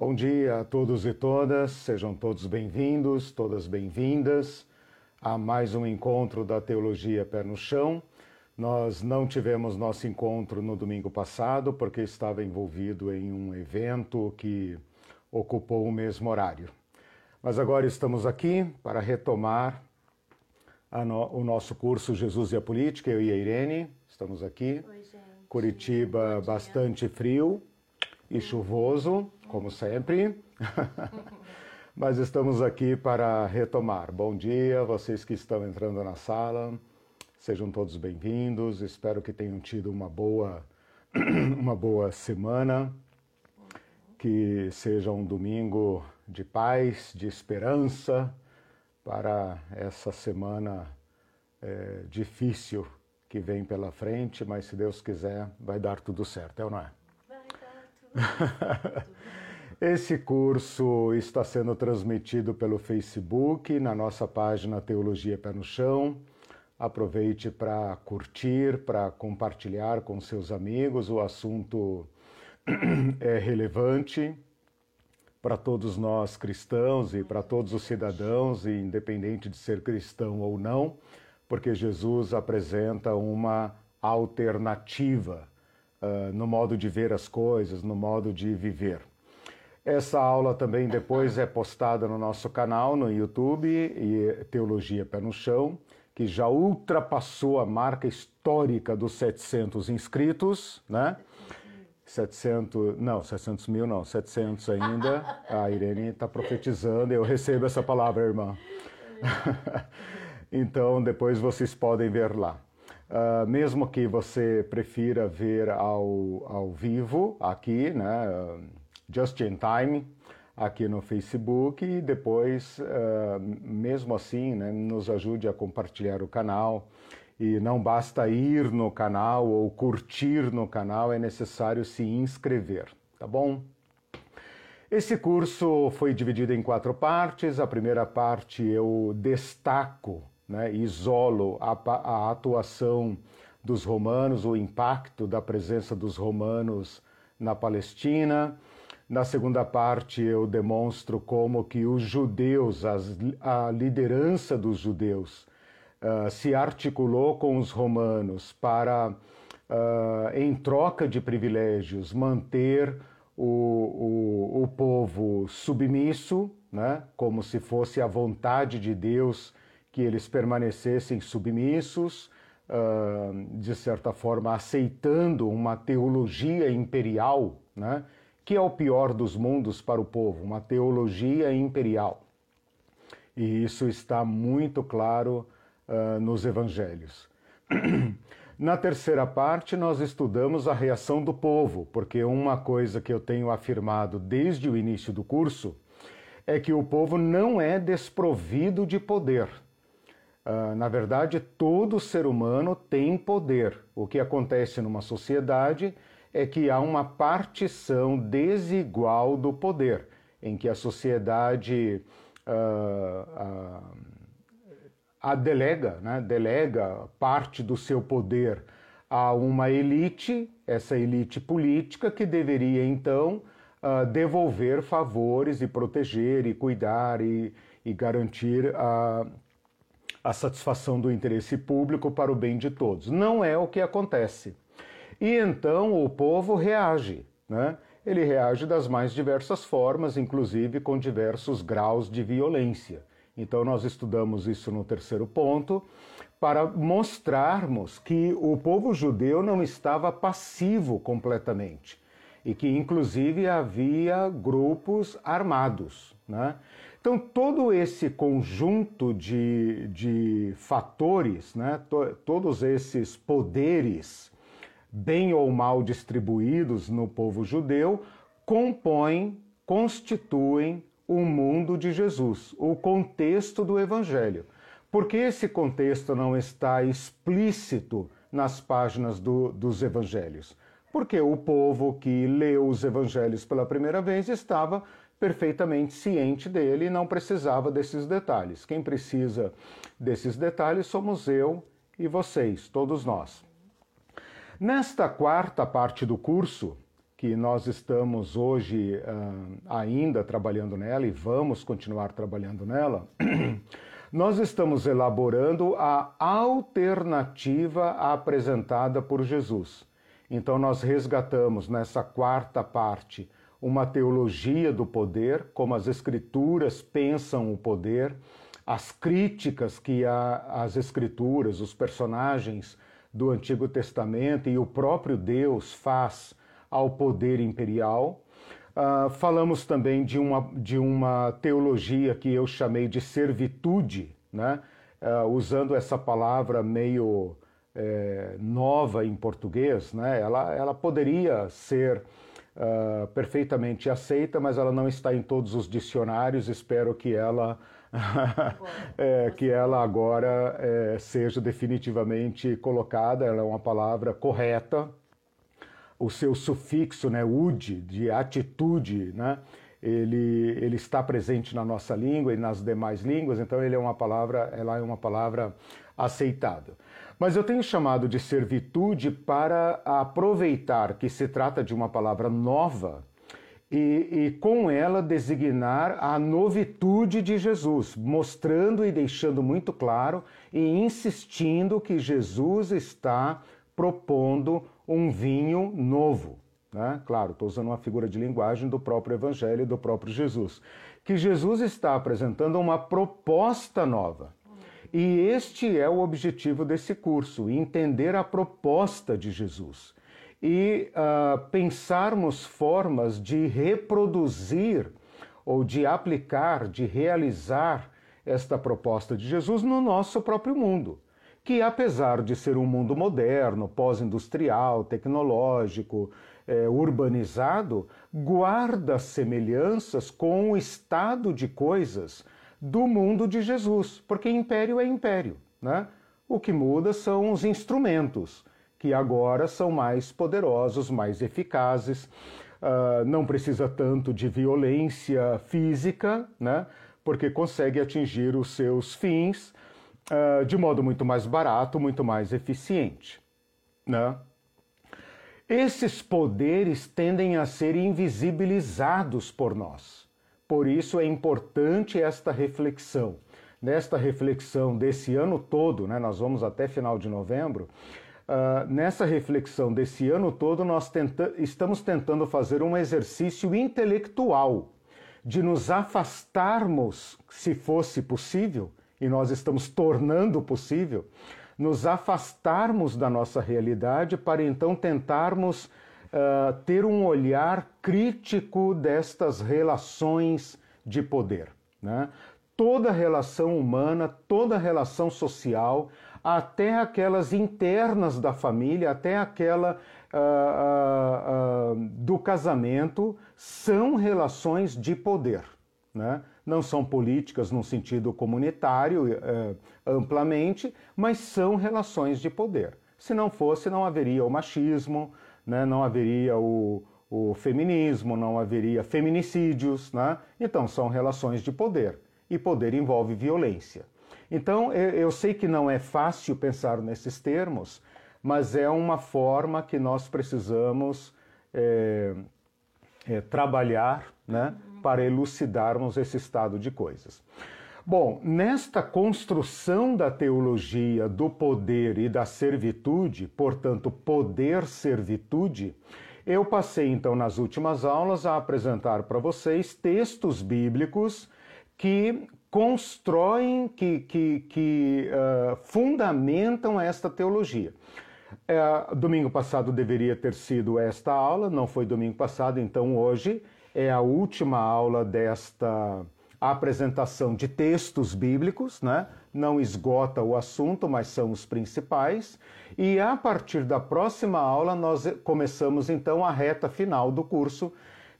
Bom dia a todos e todas, sejam todos bem-vindos, todas bem-vindas a mais um encontro da Teologia Pé no Chão. Nós não tivemos nosso encontro no domingo passado porque estava envolvido em um evento que ocupou o mesmo horário. Mas agora estamos aqui para retomar no, o nosso curso Jesus e a Política, eu e a Irene, estamos aqui. Oi, gente. Curitiba bastante frio e chuvoso, como sempre. Mas estamos aqui para retomar. Bom dia, vocês que estão entrando na sala. Sejam todos bem-vindos. Espero que tenham tido uma boa uma boa semana. Que seja um domingo de paz, de esperança para essa semana é, difícil que vem pela frente, mas se Deus quiser, vai dar tudo certo, é ou não é? Esse curso está sendo transmitido pelo Facebook, na nossa página Teologia Pé no Chão. Aproveite para curtir, para compartilhar com seus amigos. O assunto é relevante para todos nós cristãos e para todos os cidadãos, independente de ser cristão ou não, porque Jesus apresenta uma alternativa uh, no modo de ver as coisas, no modo de viver. Essa aula também depois é postada no nosso canal no YouTube e Teologia Pé no Chão, que já ultrapassou a marca histórica dos 700 inscritos, né? 700, não, 700 mil não, 700 ainda. A Irene está profetizando, eu recebo essa palavra, irmã. então, depois vocês podem ver lá. Uh, mesmo que você prefira ver ao, ao vivo, aqui, né, uh, just in time, aqui no Facebook, e depois, uh, mesmo assim, né, nos ajude a compartilhar o canal, e não basta ir no canal ou curtir no canal, é necessário se inscrever, tá bom? Esse curso foi dividido em quatro partes. A primeira parte eu destaco, né, isolo a, a atuação dos romanos, o impacto da presença dos romanos na Palestina. Na segunda parte eu demonstro como que os judeus, as, a liderança dos judeus, uh, se articulou com os romanos para, uh, em troca de privilégios, manter o, o, o povo submisso, né, como se fosse a vontade de Deus que eles permanecessem submissos, uh, de certa forma aceitando uma teologia imperial, né, que é o pior dos mundos para o povo, uma teologia imperial. E isso está muito claro uh, nos evangelhos. Na terceira parte, nós estudamos a reação do povo, porque uma coisa que eu tenho afirmado desde o início do curso é que o povo não é desprovido de poder. Uh, na verdade, todo ser humano tem poder. O que acontece numa sociedade é que há uma partição desigual do poder, em que a sociedade. Uh, uh, a delega, né, delega parte do seu poder a uma elite, essa elite política, que deveria então uh, devolver favores e proteger e cuidar e, e garantir a, a satisfação do interesse público para o bem de todos. Não é o que acontece. E então o povo reage, né? Ele reage das mais diversas formas, inclusive com diversos graus de violência. Então, nós estudamos isso no terceiro ponto, para mostrarmos que o povo judeu não estava passivo completamente e que, inclusive, havia grupos armados. Né? Então, todo esse conjunto de, de fatores, né? To, todos esses poderes, bem ou mal distribuídos no povo judeu, compõem, constituem o mundo de Jesus, o contexto do Evangelho. Porque esse contexto não está explícito nas páginas do, dos Evangelhos? Porque o povo que leu os Evangelhos pela primeira vez estava perfeitamente ciente dele e não precisava desses detalhes. Quem precisa desses detalhes somos eu e vocês, todos nós. Nesta quarta parte do curso, que nós estamos hoje uh, ainda trabalhando nela e vamos continuar trabalhando nela, nós estamos elaborando a alternativa apresentada por Jesus. Então, nós resgatamos nessa quarta parte uma teologia do poder, como as Escrituras pensam o poder, as críticas que a, as Escrituras, os personagens do Antigo Testamento e o próprio Deus faz ao poder imperial. Uh, falamos também de uma, de uma teologia que eu chamei de servitude, né? Uh, usando essa palavra meio é, nova em português, né? ela, ela poderia ser uh, perfeitamente aceita, mas ela não está em todos os dicionários. Espero que ela é, que ela agora é, seja definitivamente colocada. Ela é uma palavra correta. O seu sufixo, né, ud, de atitude, né, ele, ele está presente na nossa língua e nas demais línguas, então ele é uma palavra, ela é uma palavra aceitável. Mas eu tenho chamado de servitude para aproveitar que se trata de uma palavra nova e, e, com ela designar a novitude de Jesus, mostrando e deixando muito claro e insistindo que Jesus está propondo um vinho novo. Né? Claro, estou usando uma figura de linguagem do próprio Evangelho e do próprio Jesus. Que Jesus está apresentando uma proposta nova. E este é o objetivo desse curso: entender a proposta de Jesus e uh, pensarmos formas de reproduzir ou de aplicar, de realizar esta proposta de Jesus no nosso próprio mundo, que apesar de ser um mundo moderno, pós-industrial, tecnológico, eh, urbanizado, guarda semelhanças com o estado de coisas do mundo de Jesus, porque império é império. Né? O que muda são os instrumentos, que agora são mais poderosos, mais eficazes, uh, não precisa tanto de violência física, né? porque consegue atingir os seus fins uh, de modo muito mais barato, muito mais eficiente. Né? Esses poderes tendem a ser invisibilizados por nós. Por isso é importante esta reflexão. Nesta reflexão desse ano todo, né, nós vamos até final de novembro, uh, nessa reflexão desse ano todo, nós tenta estamos tentando fazer um exercício intelectual de nos afastarmos, se fosse possível, e nós estamos tornando possível, nos afastarmos da nossa realidade para então tentarmos uh, ter um olhar crítico destas relações de poder. Né? Toda relação humana, toda relação social, até aquelas internas da família, até aquela uh, uh, do casamento, são relações de poder. Né? Não são políticas no sentido comunitário amplamente, mas são relações de poder. Se não fosse, não haveria o machismo, né? não haveria o, o feminismo, não haveria feminicídios. Né? Então, são relações de poder. E poder envolve violência. Então, eu sei que não é fácil pensar nesses termos, mas é uma forma que nós precisamos é, é, trabalhar né, para elucidarmos esse estado de coisas. Bom, nesta construção da teologia do poder e da servitude, portanto, poder-servitude, eu passei então nas últimas aulas a apresentar para vocês textos bíblicos que constroem, que, que, que uh, fundamentam esta teologia. Uh, domingo passado deveria ter sido esta aula, não foi domingo passado, então hoje é a última aula desta a apresentação de textos bíblicos, né? não esgota o assunto, mas são os principais. E a partir da próxima aula, nós começamos então a reta final do curso,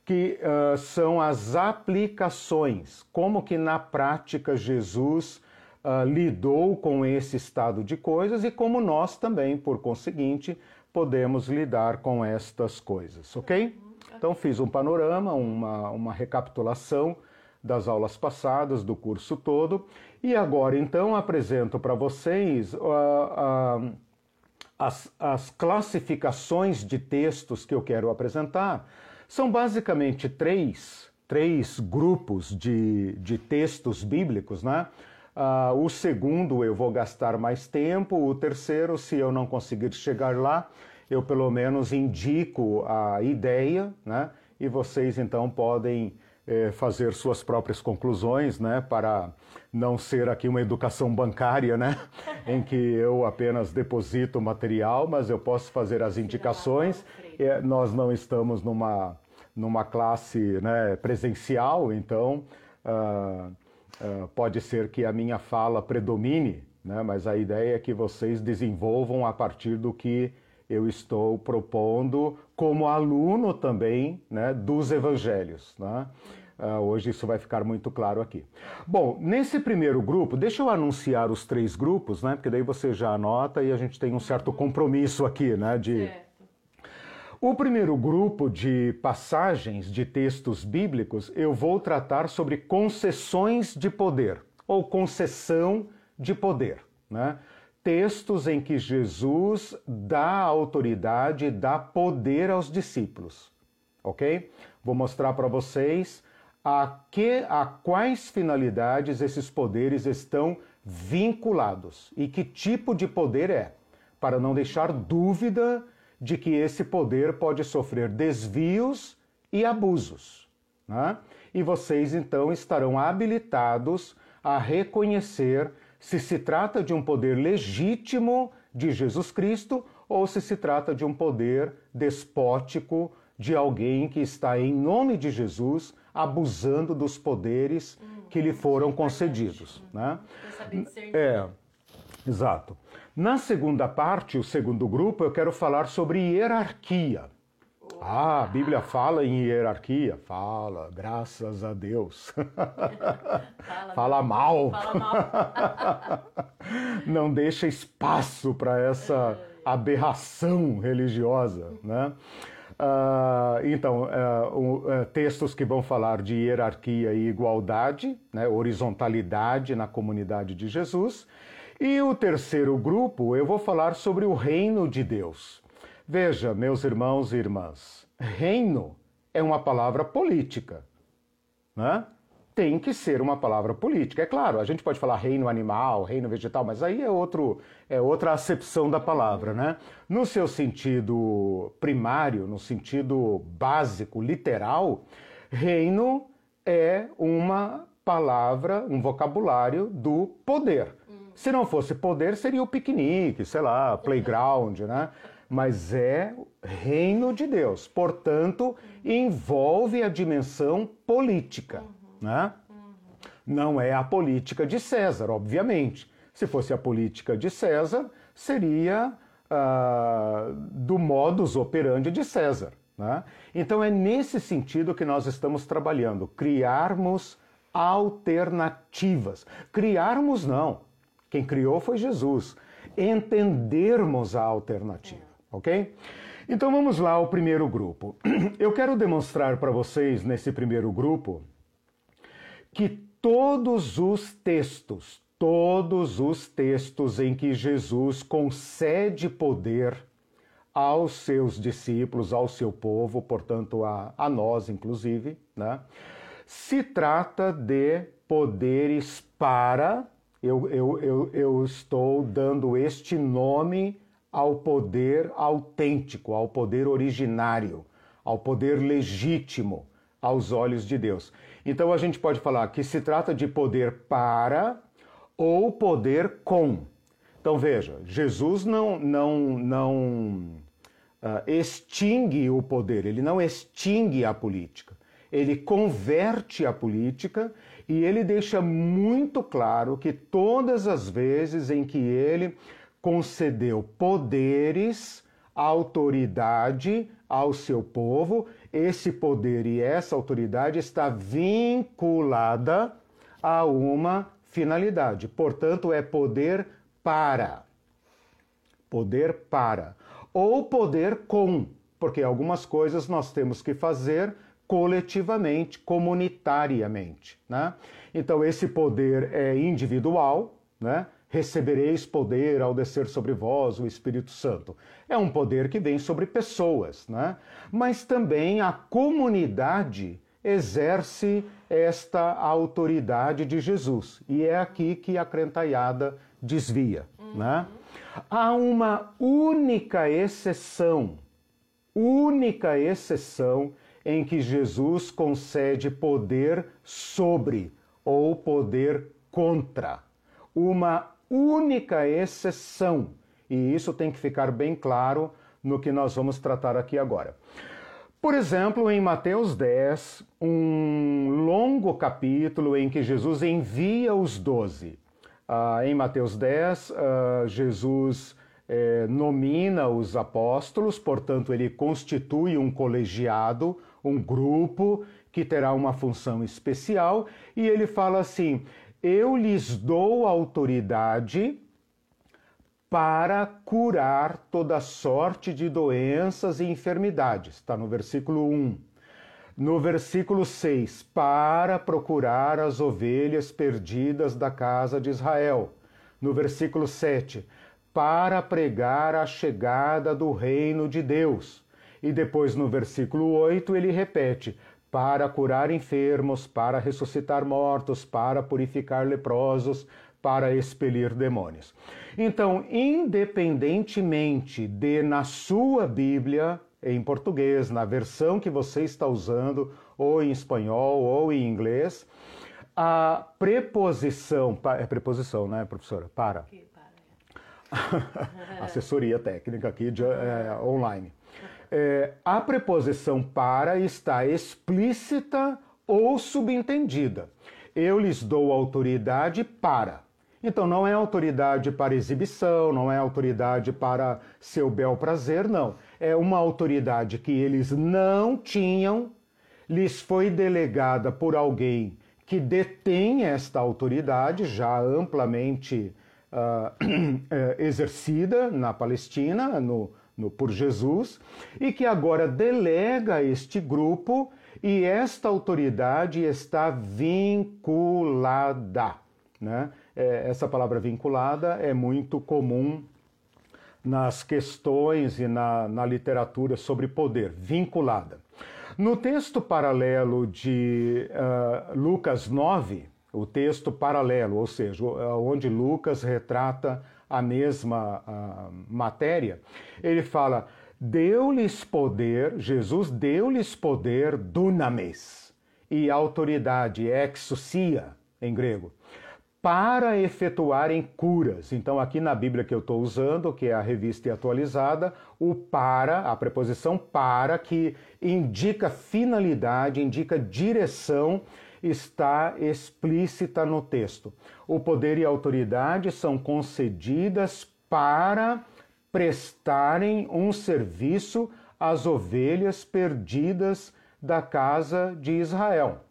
que uh, são as aplicações, como que na prática Jesus uh, lidou com esse estado de coisas e como nós também, por conseguinte, podemos lidar com estas coisas, ok? Então fiz um panorama, uma, uma recapitulação das aulas passadas, do curso todo. E agora, então, apresento para vocês uh, uh, as, as classificações de textos que eu quero apresentar são basicamente três, três grupos de, de textos bíblicos, né? Uh, o segundo eu vou gastar mais tempo, o terceiro, se eu não conseguir chegar lá, eu pelo menos indico a ideia, né? E vocês então podem eh, fazer suas próprias conclusões, né? Para não ser aqui uma educação bancária, né? em que eu apenas deposito material, mas eu posso fazer as indicações. É, nós não estamos numa, numa classe né, presencial, então uh, uh, pode ser que a minha fala predomine, né? mas a ideia é que vocês desenvolvam a partir do que eu estou propondo como aluno também né, dos evangelhos. Né? Uh, hoje isso vai ficar muito claro aqui. Bom, nesse primeiro grupo, deixa eu anunciar os três grupos, né? Porque daí você já anota e a gente tem um certo compromisso aqui, né? De... Certo. O primeiro grupo de passagens de textos bíblicos, eu vou tratar sobre concessões de poder, ou concessão de poder, né? Textos em que Jesus dá autoridade, dá poder aos discípulos, ok? Vou mostrar para vocês a, que, a quais finalidades esses poderes estão vinculados e que tipo de poder é, para não deixar dúvida de que esse poder pode sofrer desvios e abusos. Né? E vocês então estarão habilitados a reconhecer se se trata de um poder legítimo de Jesus Cristo ou se se trata de um poder despótico de alguém que está em nome de Jesus abusando dos poderes hum, que lhe foram concedidos. Né? É, exato. Na segunda parte, o segundo grupo, eu quero falar sobre hierarquia. Ah, a Bíblia fala em hierarquia? Fala, graças a Deus. fala, fala mal. Fala mal. Não deixa espaço para essa aberração religiosa, né? Uh, então, uh, uh, textos que vão falar de hierarquia e igualdade, né, horizontalidade na comunidade de Jesus. E o terceiro grupo, eu vou falar sobre o reino de Deus. Veja, meus irmãos e irmãs, reino é uma palavra política. Né? tem que ser uma palavra política. É claro, a gente pode falar reino animal, reino vegetal, mas aí é, outro, é outra acepção da palavra, né? No seu sentido primário, no sentido básico, literal, reino é uma palavra, um vocabulário do poder. Se não fosse poder, seria o piquenique, sei lá, playground, né? Mas é reino de Deus. Portanto, envolve a dimensão política. Né? Não é a política de César, obviamente. Se fosse a política de César, seria uh, do modus operandi de César. Né? Então é nesse sentido que nós estamos trabalhando, criarmos alternativas. Criarmos não. Quem criou foi Jesus. Entendermos a alternativa, ok? Então vamos lá ao primeiro grupo. Eu quero demonstrar para vocês nesse primeiro grupo que todos os textos, todos os textos em que Jesus concede poder aos seus discípulos, ao seu povo, portanto a, a nós inclusive, né? se trata de poderes para, eu, eu, eu, eu estou dando este nome ao poder autêntico, ao poder originário, ao poder legítimo aos olhos de Deus. Então a gente pode falar que se trata de poder para ou poder com. Então veja, Jesus não não não uh, extingue o poder, ele não extingue a política. Ele converte a política e ele deixa muito claro que todas as vezes em que ele concedeu poderes, autoridade ao seu povo, esse poder e essa autoridade está vinculada a uma finalidade. Portanto, é poder para. Poder para. Ou poder com, porque algumas coisas nós temos que fazer coletivamente, comunitariamente. Né? Então, esse poder é individual, né? Recebereis poder ao descer sobre vós o Espírito Santo. É um poder que vem sobre pessoas, né? Mas também a comunidade exerce esta autoridade de Jesus. E é aqui que a crentaiada desvia, uhum. né? Há uma única exceção, única exceção em que Jesus concede poder sobre ou poder contra. Uma única exceção. E isso tem que ficar bem claro no que nós vamos tratar aqui agora. Por exemplo, em Mateus 10, um longo capítulo em que Jesus envia os doze. Uh, em Mateus 10, uh, ah, Jesus eh, nomina os apóstolos, portanto, ele constitui um colegiado, um grupo que terá uma função especial, e ele fala assim: Eu lhes dou autoridade para curar toda sorte de doenças e enfermidades. Está no versículo 1. No versículo 6, para procurar as ovelhas perdidas da casa de Israel. No versículo 7, para pregar a chegada do reino de Deus. E depois no versículo 8 ele repete: para curar enfermos, para ressuscitar mortos, para purificar leprosos, para expelir demônios. Então, independentemente de na sua Bíblia, em português, na versão que você está usando, ou em espanhol ou em inglês, a preposição, é preposição, né, professora? Para. É. Assessoria técnica aqui de, é, online. É, a preposição para está explícita ou subentendida. Eu lhes dou autoridade para. Então não é autoridade para exibição, não é autoridade para seu bel prazer, não. É uma autoridade que eles não tinham, lhes foi delegada por alguém que detém esta autoridade já amplamente uh, exercida na Palestina no, no, por Jesus e que agora delega este grupo e esta autoridade está vinculada, né? é, essa palavra vinculada é muito comum nas questões e na, na literatura sobre poder, vinculada. No texto paralelo de uh, Lucas 9, o texto paralelo, ou seja, onde Lucas retrata a mesma uh, matéria, ele fala: deu-lhes poder, Jesus deu-lhes poder dunamis e autoridade, exousia em grego para efetuarem curas. Então, aqui na Bíblia que eu estou usando, que é a revista atualizada, o para, a preposição para, que indica finalidade, indica direção, está explícita no texto. O poder e a autoridade são concedidas para prestarem um serviço às ovelhas perdidas da casa de Israel.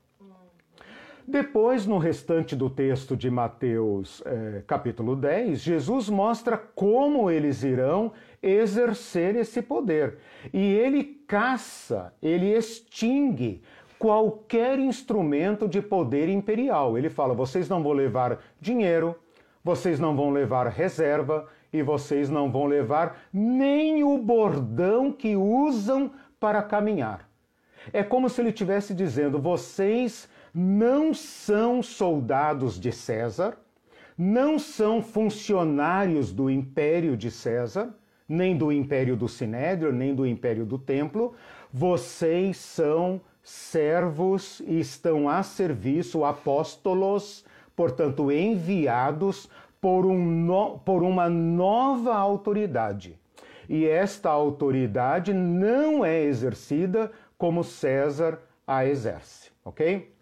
Depois, no restante do texto de Mateus, é, capítulo 10, Jesus mostra como eles irão exercer esse poder. E ele caça, ele extingue qualquer instrumento de poder imperial. Ele fala: vocês não vão levar dinheiro, vocês não vão levar reserva e vocês não vão levar nem o bordão que usam para caminhar. É como se ele estivesse dizendo: vocês não são soldados de César, não são funcionários do império de César, nem do império do Sinédrio, nem do império do Templo. Vocês são servos e estão a serviço, apóstolos, portanto, enviados por, um no, por uma nova autoridade. E esta autoridade não é exercida como César a exerce, ok?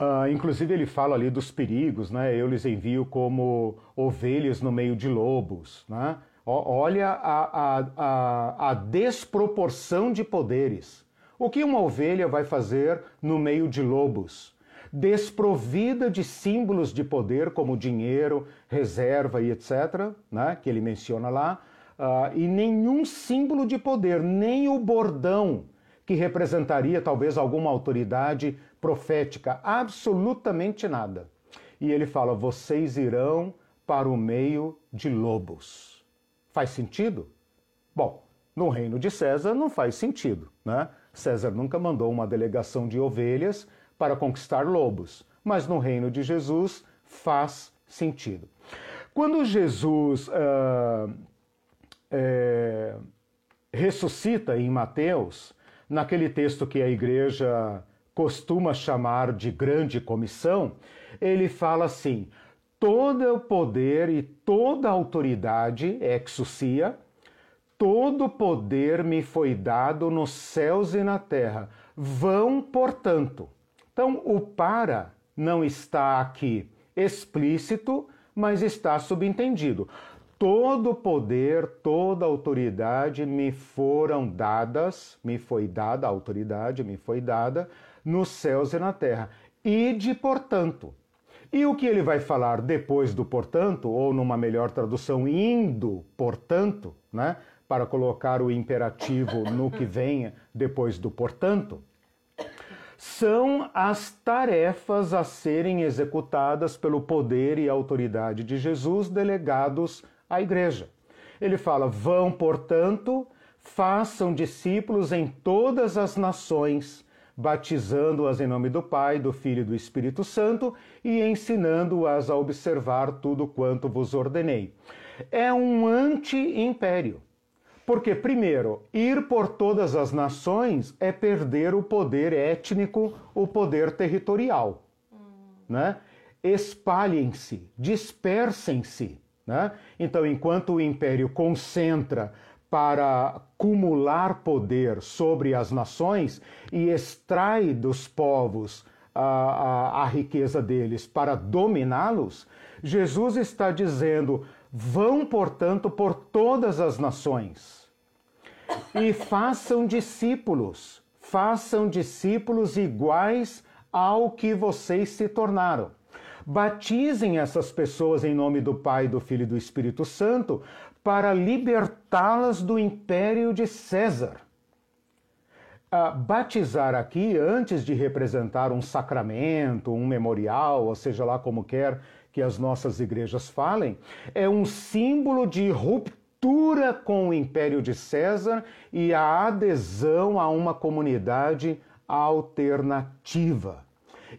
Uh, inclusive ele fala ali dos perigos, né? Eu lhes envio como ovelhas no meio de lobos, né? olha a, a, a, a desproporção de poderes. O que uma ovelha vai fazer no meio de lobos? Desprovida de símbolos de poder como dinheiro, reserva e etc., né? que ele menciona lá, uh, e nenhum símbolo de poder, nem o bordão que representaria talvez alguma autoridade profética, absolutamente nada. E ele fala: vocês irão para o meio de lobos. Faz sentido? Bom, no reino de César não faz sentido, né? César nunca mandou uma delegação de ovelhas para conquistar lobos, mas no reino de Jesus faz sentido. Quando Jesus uh, é, ressuscita em Mateus, naquele texto que a igreja costuma chamar de grande comissão, ele fala assim: todo o poder e toda autoridade, exousia, todo poder me foi dado nos céus e na terra. Vão, portanto. Então, o para não está aqui explícito, mas está subentendido. Todo poder, toda autoridade me foram dadas, me foi dada, a autoridade me foi dada nos céus e na terra. Ide, portanto. E o que ele vai falar depois do portanto, ou numa melhor tradução, indo, portanto, né? Para colocar o imperativo no que venha depois do portanto, são as tarefas a serem executadas pelo poder e autoridade de Jesus delegados à igreja. Ele fala: vão, portanto, façam discípulos em todas as nações, batizando-as em nome do Pai, do Filho e do Espírito Santo e ensinando-as a observar tudo quanto vos ordenei. É um anti-império. Porque, primeiro, ir por todas as nações é perder o poder étnico, o poder territorial. Hum. Né? Espalhem-se, dispersem-se. Né? Então, enquanto o império concentra para acumular poder sobre as nações e extrai dos povos a, a, a riqueza deles para dominá-los, Jesus está dizendo Vão, portanto, por todas as nações e façam discípulos, façam discípulos iguais ao que vocês se tornaram. Batizem essas pessoas em nome do Pai, do Filho e do Espírito Santo para libertá-las do império de César. Uh, batizar aqui, antes de representar um sacramento, um memorial, ou seja lá como quer que as nossas igrejas falem, é um símbolo de ruptura com o império de César e a adesão a uma comunidade alternativa.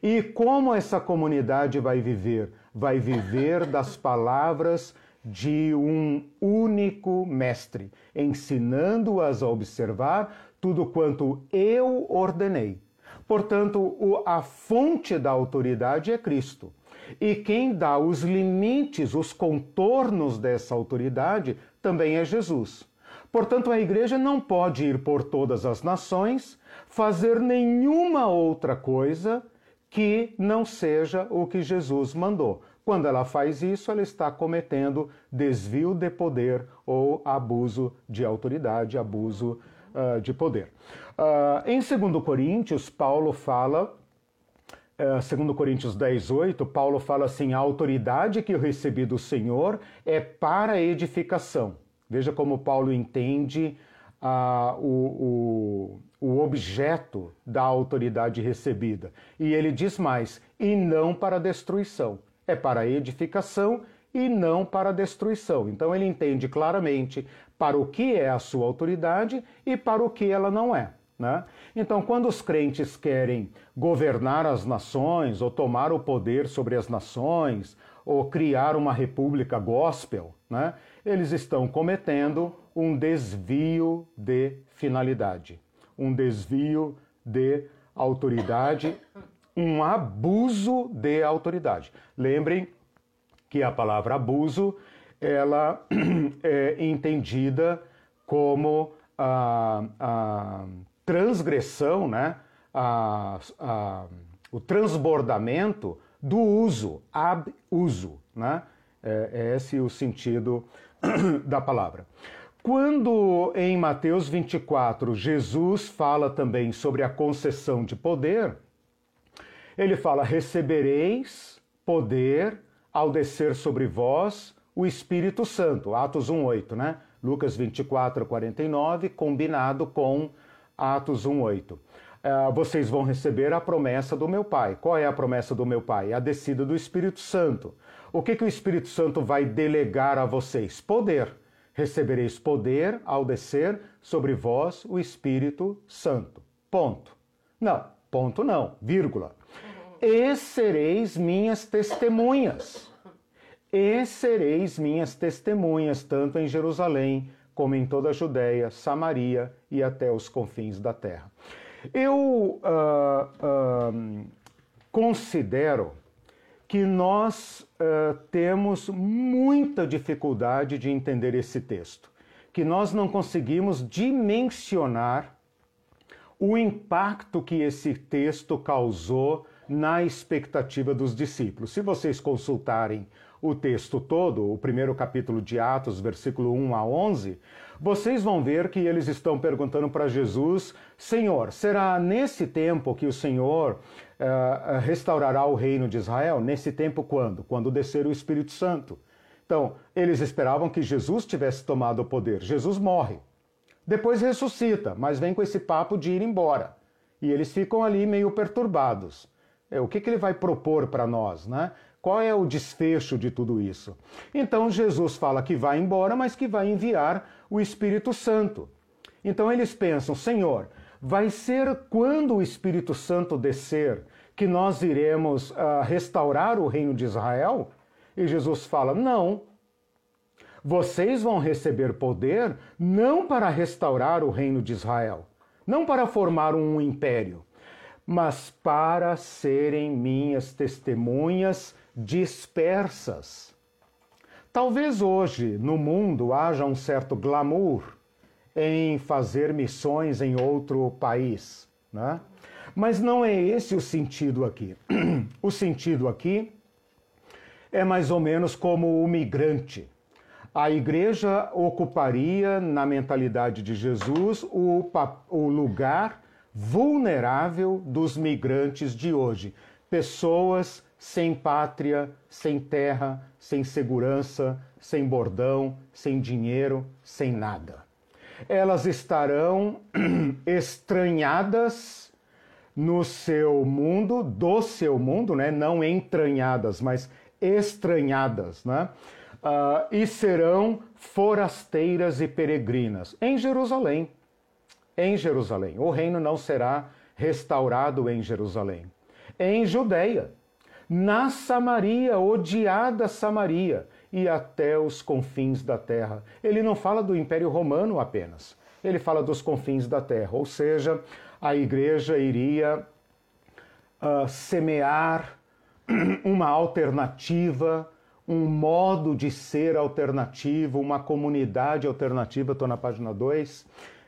E como essa comunidade vai viver? Vai viver das palavras de um único mestre, ensinando-as a observar tudo quanto eu ordenei. Portanto, a fonte da autoridade é Cristo. E quem dá os limites, os contornos dessa autoridade também é Jesus. Portanto, a igreja não pode ir por todas as nações, fazer nenhuma outra coisa que não seja o que Jesus mandou. Quando ela faz isso, ela está cometendo desvio de poder ou abuso de autoridade, abuso uh, de poder. Uh, em 2 Coríntios, Paulo fala segundo Coríntios 10, 8, Paulo fala assim: a autoridade que eu recebi do Senhor é para edificação. Veja como Paulo entende o, o, o objeto da autoridade recebida. E ele diz mais: e não para destruição. É para edificação e não para destruição. Então ele entende claramente para o que é a sua autoridade e para o que ela não é. Né? Então, quando os crentes querem governar as nações, ou tomar o poder sobre as nações, ou criar uma república gospel, né? eles estão cometendo um desvio de finalidade, um desvio de autoridade, um abuso de autoridade. Lembrem que a palavra abuso ela é entendida como a, a transgressão, né? A, a, o transbordamento do uso, ab-uso. Né? É, é esse o sentido da palavra. Quando em Mateus 24 Jesus fala também sobre a concessão de poder, ele fala: recebereis poder ao descer sobre vós o Espírito Santo, Atos 1:8, né? Lucas 24, 49, combinado com Atos 1:8. uh, vocês vão receber a promessa do meu Pai. Qual é a promessa do meu Pai? A descida do Espírito Santo. O que, que o Espírito Santo vai delegar a vocês? Poder. Recebereis poder ao descer sobre vós o Espírito Santo. Ponto. Não, ponto não, vírgula. E sereis minhas testemunhas. E sereis minhas testemunhas, tanto em Jerusalém, como em toda a Judéia, Samaria e até os confins da terra. Eu uh, uh, considero que nós uh, temos muita dificuldade de entender esse texto, que nós não conseguimos dimensionar o impacto que esse texto causou na expectativa dos discípulos. Se vocês consultarem o texto todo, o primeiro capítulo de Atos, versículo 1 a 11, vocês vão ver que eles estão perguntando para Jesus: Senhor, será nesse tempo que o Senhor uh, restaurará o reino de Israel? Nesse tempo quando? Quando descer o Espírito Santo. Então, eles esperavam que Jesus tivesse tomado o poder. Jesus morre. Depois ressuscita, mas vem com esse papo de ir embora. E eles ficam ali meio perturbados. É, o que, que ele vai propor para nós, né? Qual é o desfecho de tudo isso? Então Jesus fala que vai embora, mas que vai enviar o Espírito Santo. Então eles pensam, Senhor, vai ser quando o Espírito Santo descer que nós iremos uh, restaurar o reino de Israel? E Jesus fala: não. Vocês vão receber poder não para restaurar o reino de Israel, não para formar um império, mas para serem minhas testemunhas dispersas. Talvez hoje no mundo haja um certo glamour em fazer missões em outro país, né? Mas não é esse o sentido aqui. O sentido aqui é mais ou menos como o migrante. A igreja ocuparia, na mentalidade de Jesus, o, o lugar vulnerável dos migrantes de hoje. Pessoas sem pátria, sem terra, sem segurança, sem bordão, sem dinheiro, sem nada. Elas estarão estranhadas no seu mundo, do seu mundo, né? não entranhadas, mas estranhadas, né? Uh, e serão forasteiras e peregrinas em Jerusalém. Em Jerusalém. O reino não será restaurado em Jerusalém. Em Judeia na Samaria, odiada Samaria, e até os confins da terra. Ele não fala do Império Romano apenas, ele fala dos confins da terra, ou seja, a igreja iria uh, semear uma alternativa, um modo de ser alternativo, uma comunidade alternativa. Estou na página 2,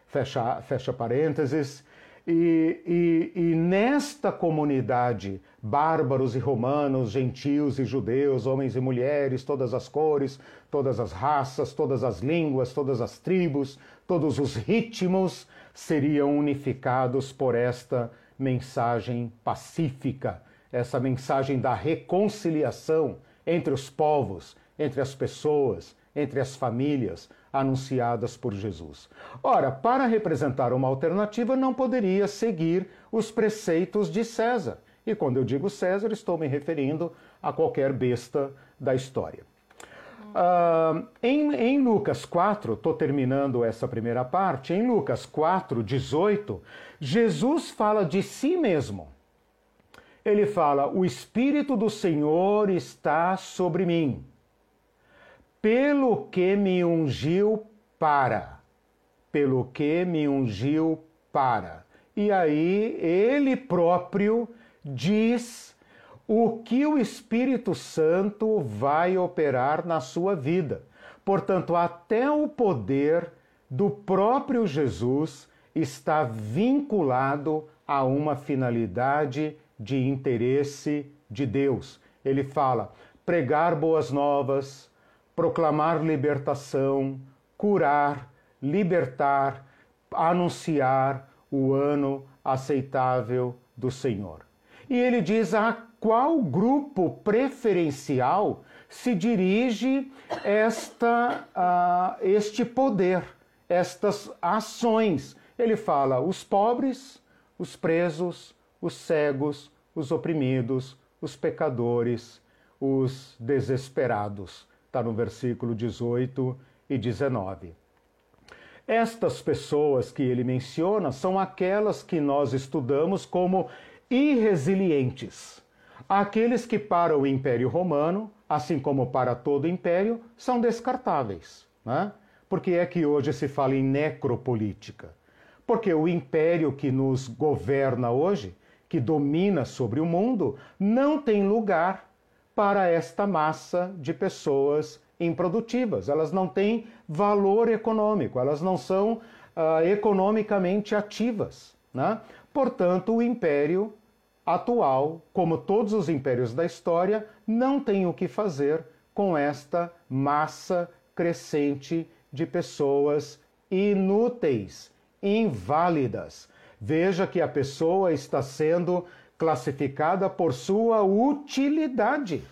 fecha, fecha parênteses. E, e, e, nesta comunidade, bárbaros e romanos, gentios e judeus, homens e mulheres, todas as cores, todas as raças, todas as línguas, todas as tribos, todos os ritmos seriam unificados por esta mensagem pacífica, essa mensagem da reconciliação entre os povos, entre as pessoas, entre as famílias, anunciadas por Jesus. Ora, para representar uma alternativa, não poderia seguir os preceitos de César. E quando eu digo César, estou me referindo a qualquer besta da história. Uh, em, em, Lucas 4, estou terminando essa primeira parte, em Lucas 4, 18, Jesus fala de si mesmo. Ele fala: O Espírito do Senhor está sobre mim pelo que me ungiu para. Pelo que me ungiu para. E aí ele próprio diz o que o Espírito Santo vai operar na sua vida. Portanto, até o poder do próprio Jesus está vinculado a uma finalidade de interesse de Deus. Ele fala: pregar boas novas, proclamar libertação, curar, libertar, anunciar o ano aceitável do Senhor. E ele diz a qual grupo preferencial se dirige esta, uh, este poder, estas ações. Ele fala os pobres, os presos, os cegos, os oprimidos, os pecadores, os desesperados. Está no versículo 18 e 19. Estas pessoas que ele menciona são aquelas que nós estudamos como irresilientes. Aqueles que para o Império Romano, assim como para todo Império, são descartáveis. Né? Por que é que hoje se fala em necropolítica? Porque o império que nos governa hoje, que domina sobre o mundo, não tem lugar para esta massa de pessoas improdutivas. Elas não têm valor econômico, elas não são uh, economicamente ativas. Né? Portanto, o império atual, como todos os impérios da história, não tem o que fazer com esta massa crescente de pessoas inúteis, inválidas. Veja que a pessoa está sendo classificada por sua utilidade.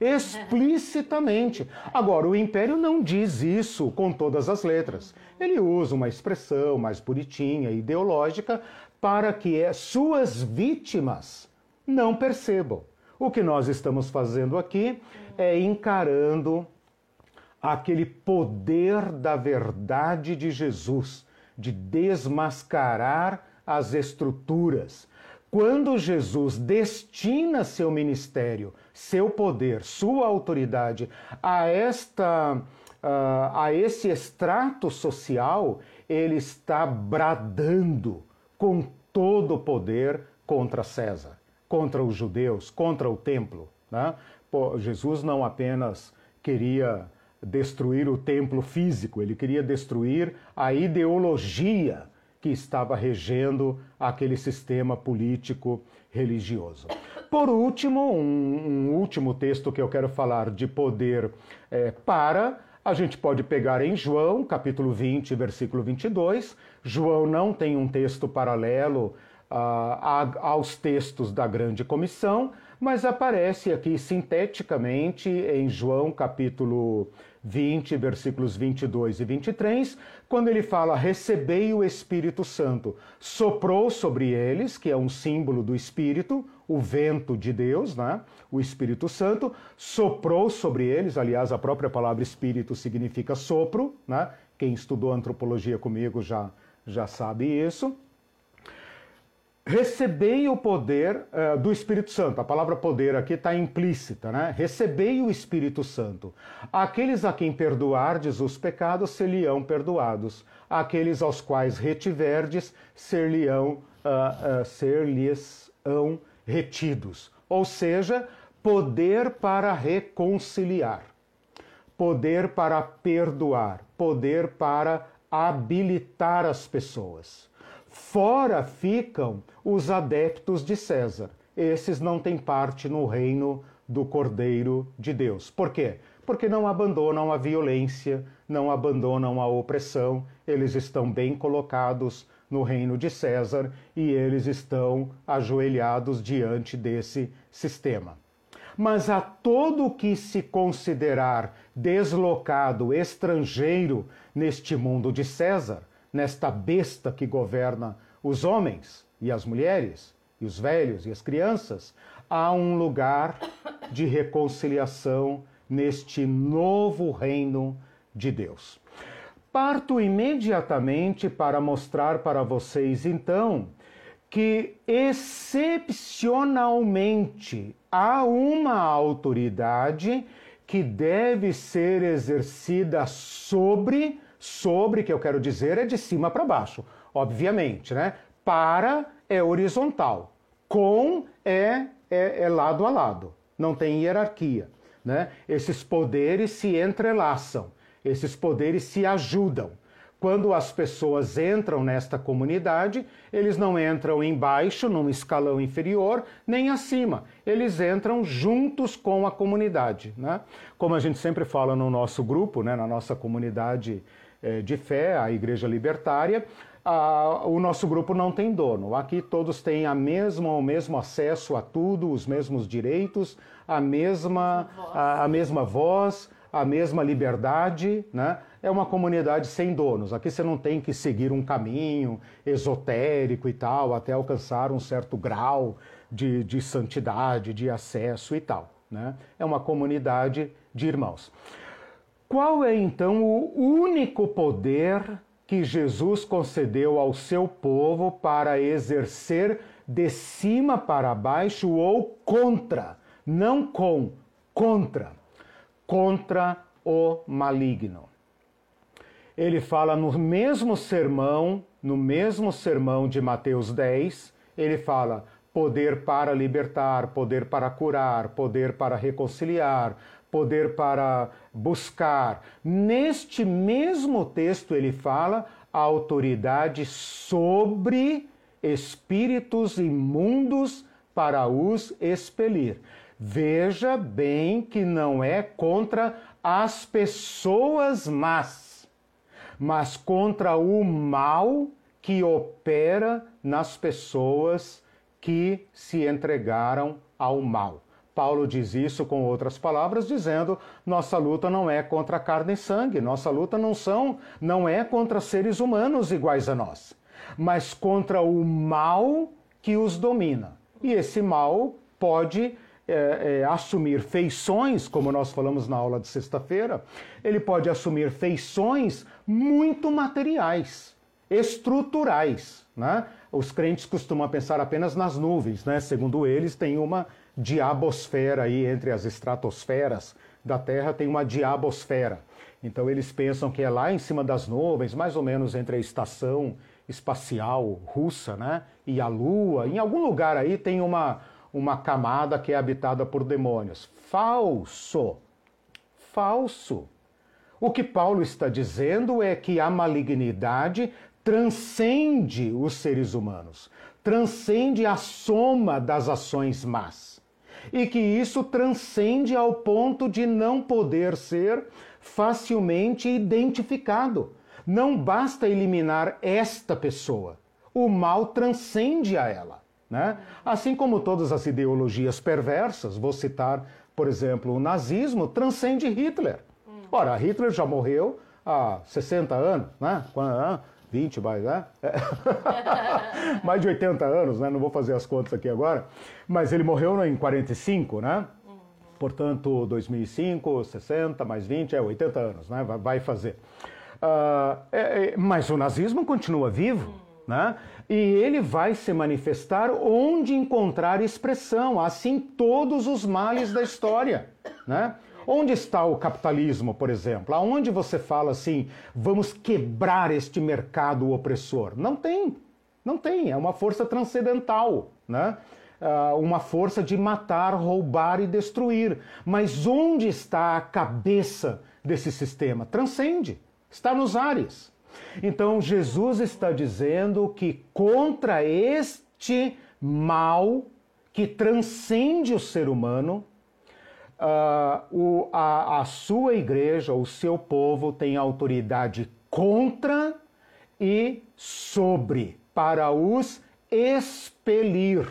Explicitamente. Agora, o império não diz isso com todas as letras. Ele usa uma expressão mais bonitinha, ideológica, para que suas vítimas não percebam. O que nós estamos fazendo aqui é encarando aquele poder da verdade de Jesus, de desmascarar as estruturas. Quando Jesus destina seu ministério, seu poder, sua autoridade a esta a esse extrato social, ele está bradando com todo o poder contra César, contra os judeus, contra o templo. Né? Jesus não apenas queria destruir o templo físico, ele queria destruir a ideologia que estava regendo aquele sistema político religioso. Por último, um, um último texto que eu quero falar de poder é, para, a gente pode pegar em João, capítulo 20, versículo 22. João não tem um texto paralelo uh, aos textos da grande comissão, mas aparece aqui sinteticamente em João capítulo 20, versículos 22 e 23, quando ele fala: Recebei o Espírito Santo. Soprou sobre eles, que é um símbolo do Espírito, o vento de Deus, né? o Espírito Santo, soprou sobre eles, aliás, a própria palavra Espírito significa sopro, né? quem estudou antropologia comigo já, já sabe isso recebei o poder uh, do Espírito Santo. A palavra poder aqui está implícita, né? Recebei o Espírito Santo. Aqueles a quem perdoardes os pecados, ser-lhe-ão perdoados. Aqueles aos quais retiverdes, ser-lhe-ão uh, uh, ser-lhes-ão retidos. Ou seja, poder para reconciliar, poder para perdoar, poder para habilitar as pessoas. Fora ficam os adeptos de César. Esses não têm parte no reino do Cordeiro de Deus. Por quê? Porque não abandonam a violência, não abandonam a opressão, eles estão bem colocados no reino de César e eles estão ajoelhados diante desse sistema. Mas a todo que se considerar deslocado, estrangeiro neste mundo de César, nesta besta que governa os homens e as mulheres, e os velhos e as crianças, há um lugar de reconciliação neste novo reino de Deus. Parto imediatamente para mostrar para vocês, então, que excepcionalmente há uma autoridade que deve ser exercida sobre Sobre, que eu quero dizer, é de cima para baixo, obviamente, né? Para é horizontal, com é, é, é lado a lado, não tem hierarquia. Né? Esses poderes se entrelaçam, esses poderes se ajudam. Quando as pessoas entram nesta comunidade, eles não entram embaixo, num escalão inferior, nem acima. Eles entram juntos com a comunidade. Né? Como a gente sempre fala no nosso grupo, né, na nossa comunidade de fé, a Igreja Libertária, o nosso grupo não tem dono. Aqui todos têm a mesma, o mesmo acesso a tudo, os mesmos direitos, a mesma, a, a mesma voz, a mesma liberdade, né? É uma comunidade sem donos. Aqui você não tem que seguir um caminho esotérico e tal, até alcançar um certo grau de, de santidade, de acesso e tal. Né? É uma comunidade de irmãos. Qual é então o único poder que Jesus concedeu ao seu povo para exercer de cima para baixo ou contra, não com, contra, contra o maligno? Ele fala no mesmo sermão, no mesmo sermão de Mateus 10, ele fala: poder para libertar, poder para curar, poder para reconciliar, poder para buscar. Neste mesmo texto, ele fala a autoridade sobre espíritos imundos para os expelir. Veja bem que não é contra as pessoas más, mas contra o mal que opera nas pessoas que se entregaram ao mal. Paulo diz isso com outras palavras, dizendo: nossa luta não é contra carne e sangue, nossa luta não são, não é contra seres humanos iguais a nós, mas contra o mal que os domina. E esse mal pode é, é, assumir feições, como nós falamos na aula de sexta-feira, ele pode assumir feições muito materiais, estruturais. Né? Os crentes costumam pensar apenas nas nuvens, né? segundo eles, tem uma diabosfera aí entre as estratosferas da Terra tem uma diabosfera. Então eles pensam que é lá em cima das nuvens, mais ou menos entre a estação espacial russa, né, e a Lua. Em algum lugar aí tem uma uma camada que é habitada por demônios. Falso. Falso. O que Paulo está dizendo é que a malignidade transcende os seres humanos, transcende a soma das ações más e que isso transcende ao ponto de não poder ser facilmente identificado. Não basta eliminar esta pessoa, o mal transcende a ela. Né? Assim como todas as ideologias perversas, vou citar, por exemplo, o nazismo, transcende Hitler. Ora, Hitler já morreu há 60 anos, né? 20 mais, né? mais de 80 anos, né? Não vou fazer as contas aqui agora. Mas ele morreu em 45, né? Portanto, 2005, 60 mais 20, é 80 anos, né? Vai fazer. Uh, é, é, mas o nazismo continua vivo, né? E ele vai se manifestar onde encontrar expressão, assim todos os males da história, né? Onde está o capitalismo, por exemplo? Aonde você fala assim, vamos quebrar este mercado opressor? Não tem, não tem. É uma força transcendental, né? Uh, uma força de matar, roubar e destruir. Mas onde está a cabeça desse sistema? Transcende, está nos ares. Então Jesus está dizendo que contra este mal que transcende o ser humano, uh, o, a, a sua igreja, o seu povo tem autoridade contra e sobre, para os expelir.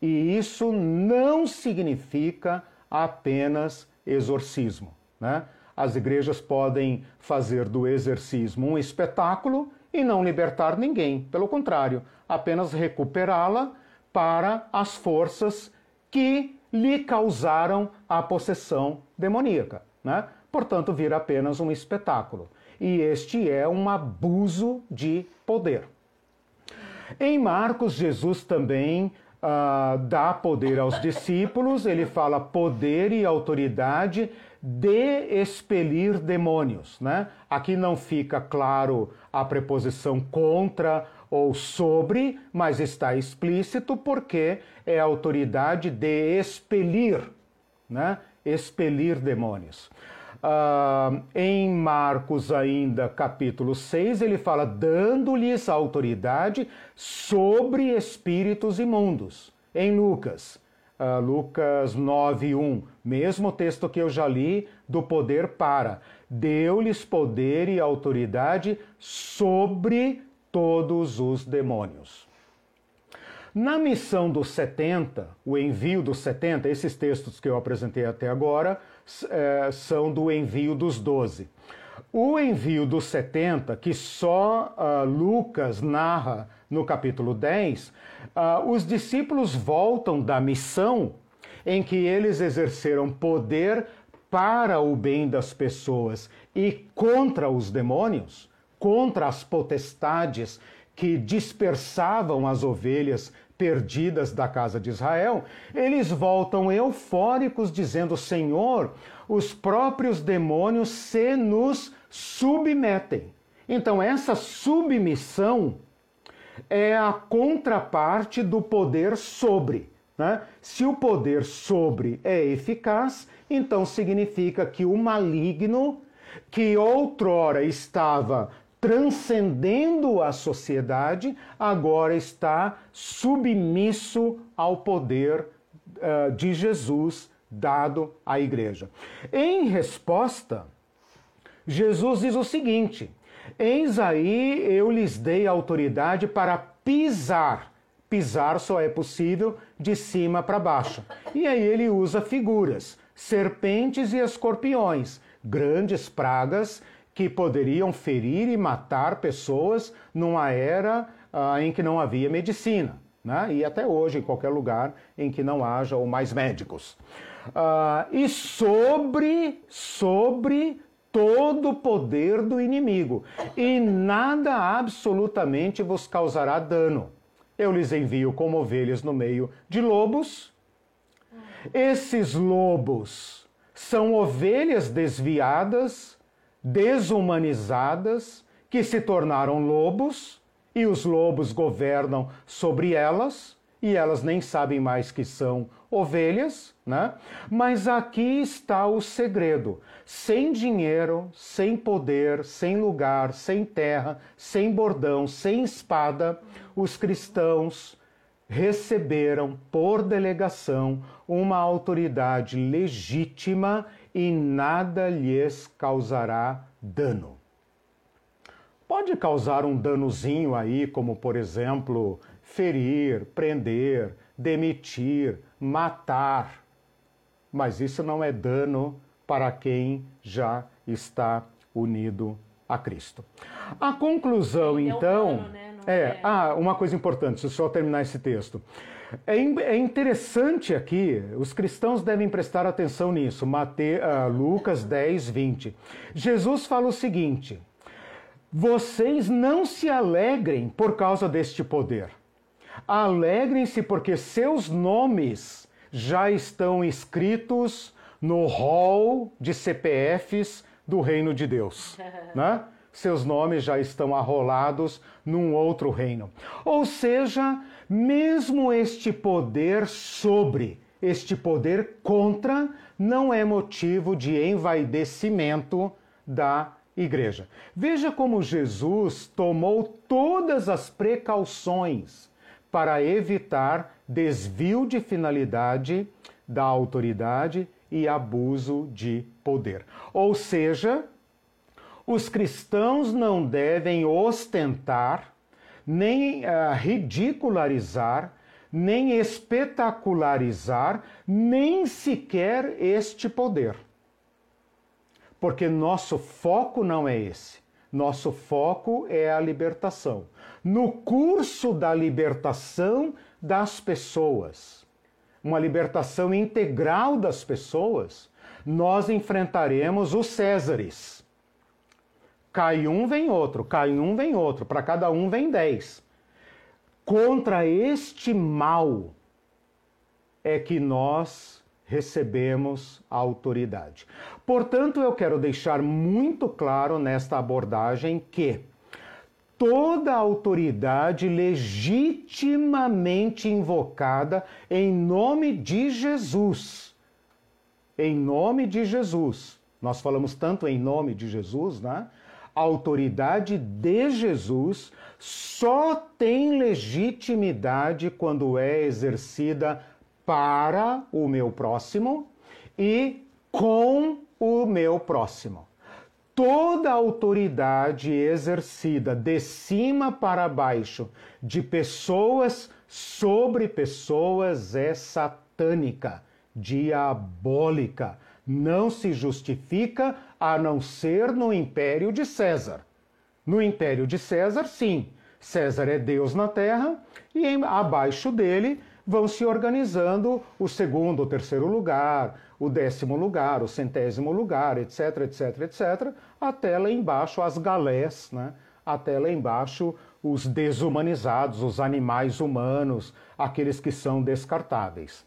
E isso não significa apenas exorcismo. Né? As igrejas podem fazer do exorcismo um espetáculo e não libertar ninguém. Pelo contrário, apenas recuperá-la para as forças que lhe causaram a possessão demoníaca. Né? Portanto, vira apenas um espetáculo. E este é um abuso de poder. Em Marcos, Jesus também uh, dá poder aos discípulos, ele fala poder e autoridade de expelir demônios. Né? Aqui não fica claro a preposição contra ou sobre, mas está explícito porque é a autoridade de expelir, né? expelir demônios. Uh, em Marcos, ainda, capítulo 6, ele fala: dando-lhes autoridade sobre espíritos imundos. Em Lucas, uh, Lucas 9, 1, mesmo texto que eu já li, do poder para. Deu-lhes poder e autoridade sobre todos os demônios. Na missão dos 70, o envio dos 70, esses textos que eu apresentei até agora é, são do envio dos 12. O envio dos 70, que só uh, Lucas narra no capítulo 10, uh, ah, os discípulos voltam da missão em que eles exerceram poder para o bem das pessoas e contra os demônios, contra as potestades que dispersavam as ovelhas perdidas da casa de Israel, eles voltam eufóricos dizendo: Senhor, os próprios demônios se nos submetem. Então, essa submissão é a contraparte do poder sobre. Né? Se o poder sobre é eficaz, então significa que o maligno, que outrora estava transcendendo a sociedade, agora está submisso ao poder uh, de Jesus dado à igreja. Em resposta, Jesus diz o seguinte: Eis aí eu lhes dei autoridade para pisar. Pisar só é possível de cima para baixo. E aí ele usa figuras: serpentes e escorpiões, grandes pragas que poderiam ferir e matar pessoas numa era ah, em que não havia medicina. Né? E até hoje, em qualquer lugar em que não haja ou mais médicos. Ah, e sobre, sobre todo o poder do inimigo, e nada absolutamente vos causará dano. Eu lhes envio como ovelhas no meio de lobos. Esses lobos são ovelhas desviadas, desumanizadas, que se tornaram lobos, e os lobos governam sobre elas, e elas nem sabem mais que são ovelhas, né? Mas aqui está o segredo. Sem dinheiro, sem poder, sem lugar, sem terra, sem bordão, sem espada, os cristãos receberam por delegação uma autoridade legítima e nada lhes causará dano. Pode causar um danozinho aí, como por exemplo, ferir, prender, demitir, matar. Mas isso não é dano para quem já está unido a Cristo. A conclusão, é então. Humano, né? é, é, ah, uma coisa importante, só terminar esse texto. É, é, interessante aqui, os cristãos devem prestar atenção nisso, Mate, uh, Lucas 10, 20. Jesus fala o seguinte: vocês não se alegrem por causa deste poder. Alegrem-se porque seus nomes já estão escritos no hall de CPFs do reino de Deus, né? Seus nomes já estão arrolados num outro reino. Ou seja, mesmo este poder sobre, este poder contra, não é motivo de envaidecimento da igreja. Veja como Jesus tomou todas as precauções para evitar desvio de finalidade da autoridade e abuso de poder. Ou seja, os cristãos não devem ostentar, nem uh, ridicularizar, nem espetacularizar, nem sequer este poder. Porque nosso foco não é esse. Nosso foco é a libertação. No curso da libertação das pessoas, uma libertação integral das pessoas, nós enfrentaremos os Césares. Cai um, vem outro, cai um, vem outro, para cada um vem dez. Contra este mal é que nós recebemos a autoridade. Portanto, eu quero deixar muito claro nesta abordagem que toda autoridade legitimamente invocada em nome de Jesus. Em nome de Jesus. Nós falamos tanto em nome de Jesus, né? A autoridade de Jesus só tem legitimidade quando é exercida para o meu próximo e com o meu próximo. toda autoridade exercida de cima para baixo, de pessoas sobre pessoas, é satânica, diabólica. Não se justifica a não ser no império de César. No império de César, sim, César é Deus na terra e em, abaixo dele vão se organizando o segundo, o terceiro lugar, o décimo lugar, o centésimo lugar, etc, etc, etc, até lá embaixo as galés, né? até lá embaixo os desumanizados, os animais humanos, aqueles que são descartáveis.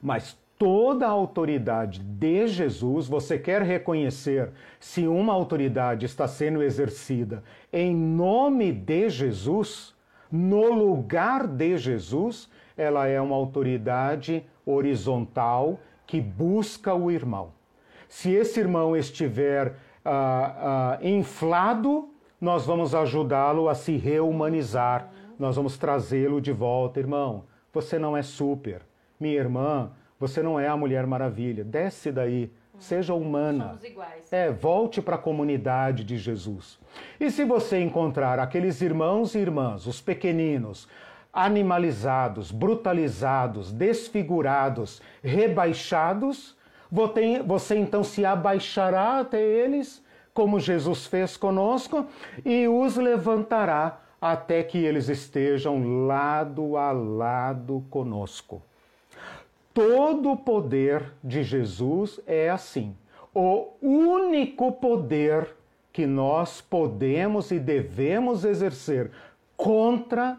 Mas toda a autoridade de Jesus, você quer reconhecer se uma autoridade está sendo exercida em nome de Jesus, no lugar de Jesus, ela é uma autoridade horizontal que busca o irmão. Se esse irmão estiver ah, ah, inflado, nós vamos ajudá-lo a se reumanizar, nós vamos trazê-lo de volta. Irmão, você não é super. Minha irmã, você não é a Mulher Maravilha. Desce daí. Seja humana. Somos iguais. É, volte para a comunidade de Jesus. E se você encontrar aqueles irmãos e irmãs, os pequeninos, animalizados, brutalizados, desfigurados, rebaixados, você então se abaixará até eles, como Jesus fez conosco, e os levantará até que eles estejam lado a lado conosco. Todo o poder de Jesus é assim. O único poder que nós podemos e devemos exercer contra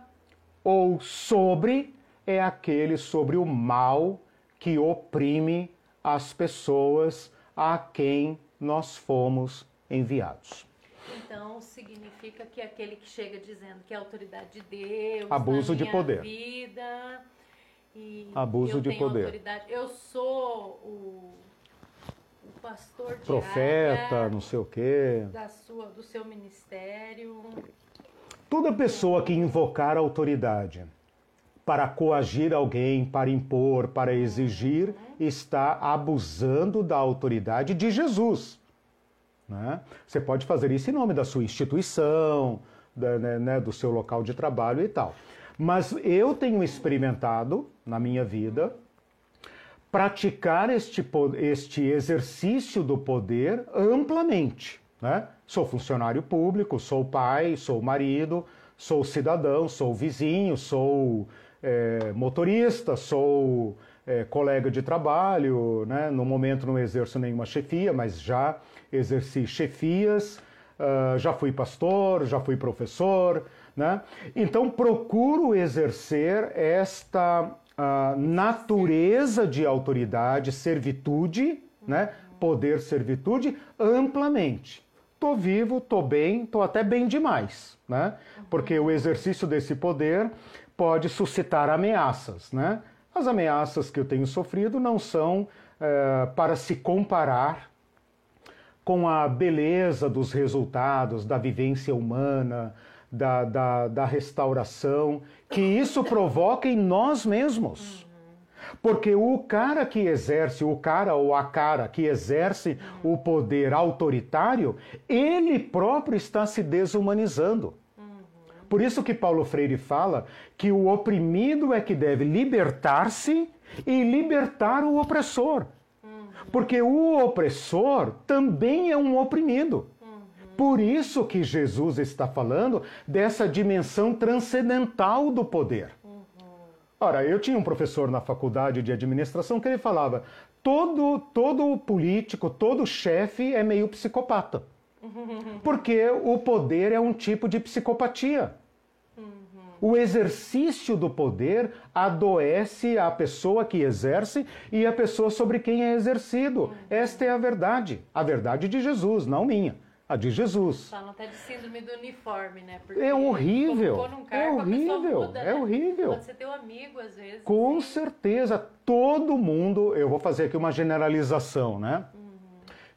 ou sobre é aquele sobre o mal que oprime as pessoas a quem nós fomos enviados. Então significa que aquele que chega dizendo que é autoridade de Deus, abuso de poder. vida e Abuso de poder. autoridade. Eu sou o, o pastor de Profeta, não sei o quê. da sua, do seu ministério. Toda pessoa que invocar autoridade para coagir alguém, para impor, para exigir, está abusando da autoridade de Jesus. né? Você pode fazer isso em nome da sua instituição, da- né, né, do seu local de trabalho e tal. Mas eu tenho experimentado na minha vida praticar este, este exercício do poder amplamente. Né? Sou funcionário público, sou pai, sou marido, sou cidadão, sou vizinho, sou eh, motorista, sou eh, colega de trabalho. Né? No momento não exerço nenhuma chefia, mas já exerci chefias, ah, já fui pastor, já fui professor. Né? Então procuro exercer esta a natureza de autoridade, servitude, né? poder, servitude, amplamente. Tô vivo, tô bem, tô até bem demais, né? Porque o exercício desse poder pode suscitar ameaças, né? As ameaças que eu tenho sofrido não são eh, para se comparar com a beleza dos resultados, da vivência humana, da, da, da restauração, que isso provoca em nós mesmos. Porque o cara que exerce, o cara ou a cara que exerce o poder autoritário, ele próprio está se desumanizando. Por isso que Paulo Freire fala que o oprimido é que deve libertar-se e libertar o opressor. Porque o opressor também é um oprimido. Por isso que Jesus está falando dessa dimensão transcendental do poder. Ora, eu tinha um professor na faculdade de administração que ele falava: todo, todo político, todo chefe é meio psicopata. Porque o poder é um tipo de psicopatia. O exercício do poder adoece a pessoa que exerce e a pessoa sobre quem é exercido. Esta é a verdade. A verdade de Jesus, não minha. A de Jesus. Falam até de síndrome do uniforme, né? Porque É horrível. num É cargo, horrível. muda, É né? horrível. Pode ser teu amigo, às vezes. Com assim. certeza, todo mundo, eu vou fazer aqui uma generalização, né?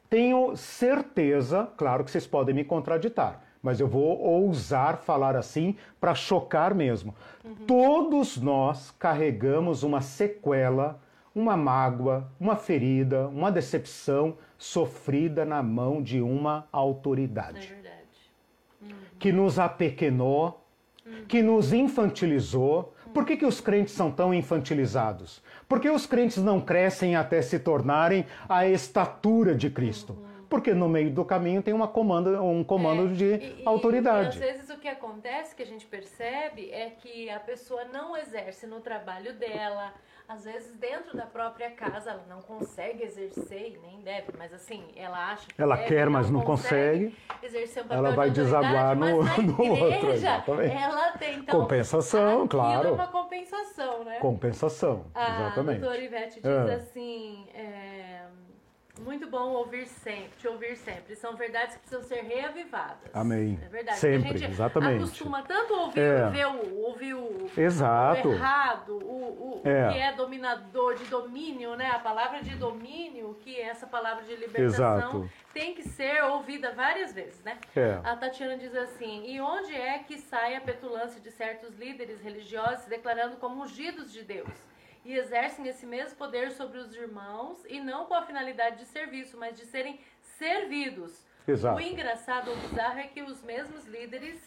Tenho certeza, claro que vocês podem me contraditar, mas eu vou ousar falar assim para chocar mesmo. Todos nós carregamos uma sequela, uma mágoa, uma ferida, uma decepção sofrida na mão de uma autoridade. É. Uhum. Que nos apequenou, uhum. que nos infantilizou. Por que, que os crentes são tão infantilizados? Porque os crentes não crescem até se tornarem a estatura de Cristo. Uhum porque no meio do caminho tem uma comanda, um comando é, de e, autoridade. E, às vezes o que acontece, que a gente percebe, é que a pessoa não exerce no trabalho dela, às vezes dentro da própria casa ela não consegue exercer e nem deve, mas assim, ela acha que ela deve, quer, mas não consegue, consegue exercer um papel ela vai desaguar no, no outro. Exatamente. Ela tem então compensação, claro. É uma compensação, né? Compensação, exatamente. A doutora Ivete diz é. assim. É muito bom ouvir sempre, te ouvir sempre. São verdades que precisam ser reavivadas. Amém. É verdade. Sempre, a gente exatamente. acostuma tanto ouvir, é. ver o, ouvir o, Exato. o errado, o, o, é. o, que é dominador, de domínio, né? A palavra de domínio, que é essa palavra de libertação, Exato. tem que ser ouvida várias vezes, né? É. A Tatiana diz assim, e onde é que sai a petulância de certos líderes religiosos declarando como ungidos de Deus? E exercem esse mesmo poder sobre os irmãos e não com a finalidade de serviço, mas de serem servidos. Exato. O engraçado, o bizarro é que os mesmos líderes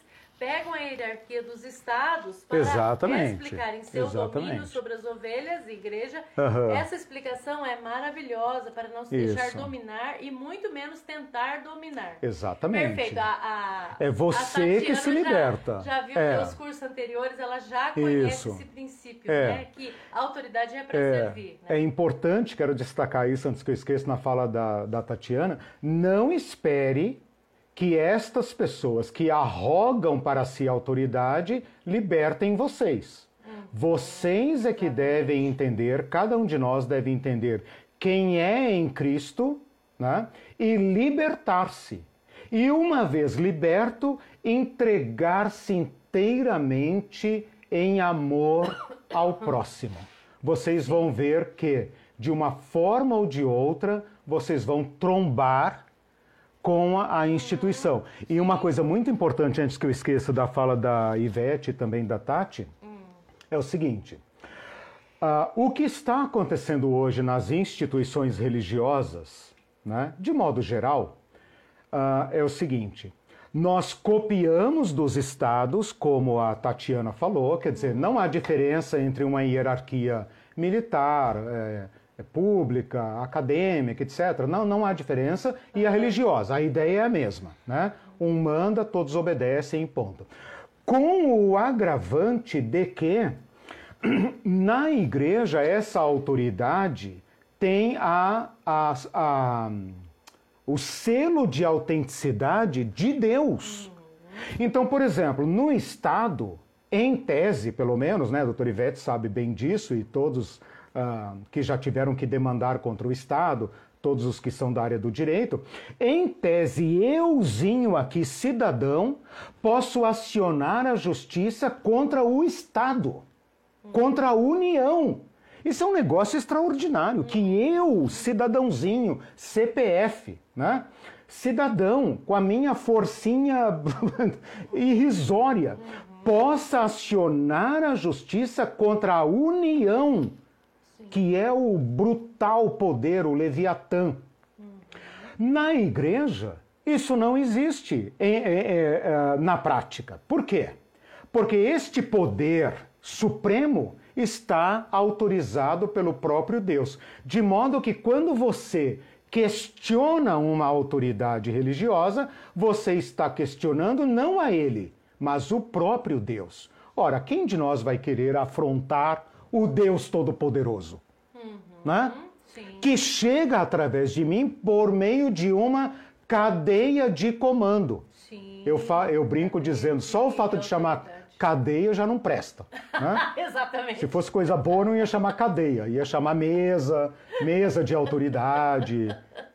pegam a hierarquia dos estados para Exatamente. explicarem seu Exatamente. domínio sobre as ovelhas e igreja. Uhum. Essa explicação é maravilhosa para não se Isso. deixar dominar e muito menos tentar dominar. Exatamente. Perfeito. A, a, é você que se liberta. Já, já viu é. pelos cursos anteriores, ela já conhece isso. esse princípio, é. né? Que a autoridade é para é. servir. Né? É importante, quero destacar isso antes que eu esqueça na fala da, da Tatiana, não espere que estas pessoas que arrogam para si autoridade libertem vocês. Vocês é que devem entender, cada um de nós deve entender quem é em Cristo né? e libertar-se. E uma vez liberto, entregar-se inteiramente em amor ao próximo. Vocês vão ver que, de uma forma ou de outra, vocês vão trombar com a, instituição. E uma coisa muito importante, antes que eu esqueça da fala da Ivete e também da Tati, é o seguinte. Uh, o que está acontecendo hoje nas instituições religiosas, né, de modo geral, uh, é o seguinte: nós copiamos dos estados, como a Tatiana falou, quer dizer, não há diferença entre uma hierarquia militar. É, pública, acadêmica, etc. Não, não há diferença. E a religiosa, a ideia é a mesma. Né? Um manda, todos obedecem, ponto. Com o agravante de que na igreja essa autoridade tem a, a, a, o selo de autenticidade de Deus. Então, por exemplo, no Estado, em tese, pelo menos, né, a doutora Ivete sabe bem disso e todos que já tiveram que demandar contra o Estado, todos os que são da área do direito, em tese, euzinho aqui, cidadão, posso acionar a justiça contra o Estado, contra a União. Isso é um negócio extraordinário, que eu, cidadãozinho, CPF, né? Cidadão, com a minha forcinha irrisória, possa acionar a justiça contra a União que é o brutal poder, o Leviatã. Na igreja, isso não existe é, na prática. Por quê? Porque este poder supremo está autorizado pelo próprio Deus. De modo que quando você questiona uma autoridade religiosa, você está questionando não a ele, mas o próprio Deus. Ora, quem de nós vai querer afrontar o Deus Todo-Poderoso, uhum, né? que chega através de mim por meio de uma cadeia de comando. Sim. Eu, fa eu brinco dizendo, só o fato de chamar cadeia já não presta. Né? Exatamente. Se fosse coisa boa, não ia chamar cadeia, ia chamar mesa, mesa de autoridade,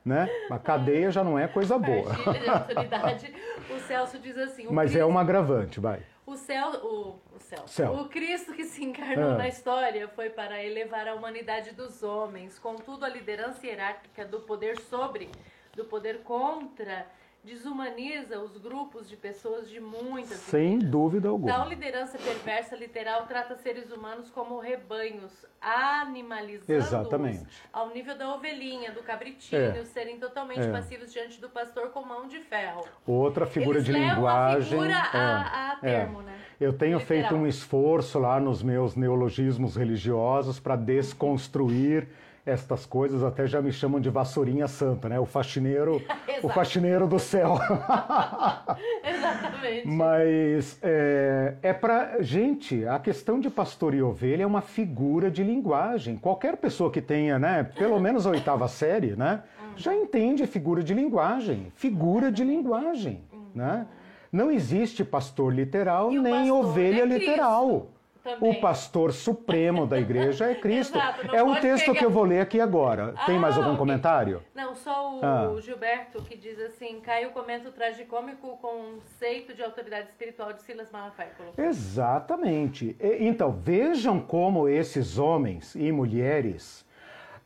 né? Mas cadeia já não é coisa boa. de autoridade, o Celso diz assim... Mas Cristo... é um agravante, vai. O céu, o, o céu, céu. o Cristo que se encarnou ah. na história foi para elevar a humanidade dos homens, contudo a liderança hierárquica do poder sobre, do poder contra, desumaniza os grupos de pessoas de muitas Sem dúvida alguma. Tal liderança perversa literal trata seres humanos como rebanhos, animalizando Exatamente. ao nível da ovelhinha, do cabritinho, É. serem totalmente É. passivos diante do pastor com mão de ferro. Outra figura Eles de linguagem. figura é, a, a é. termo, né? Eu tenho Literal. feito um esforço lá nos meus neologismos religiosos para desconstruir estas coisas, até já me chamam de vassourinha santa, né? O faxineiro, o faxineiro do céu. Exatamente. Mas é, é para gente, a questão de pastor e ovelha é uma figura de linguagem. Qualquer pessoa que tenha, né, pelo menos a oitava série, né, já entende figura de linguagem. Figura de linguagem, né? Não existe pastor literal nem pastor ovelha é literal. Também. O pastor supremo da igreja é Cristo. Exato, é o texto pegar- que eu vou ler aqui agora. Tem mais Ah, algum ok. comentário? Não, só o Ah. Gilberto que diz assim: Caio comenta o tragicômico conceito de autoridade espiritual de Silas Malafaia. Exatamente. Então, vejam como esses homens e mulheres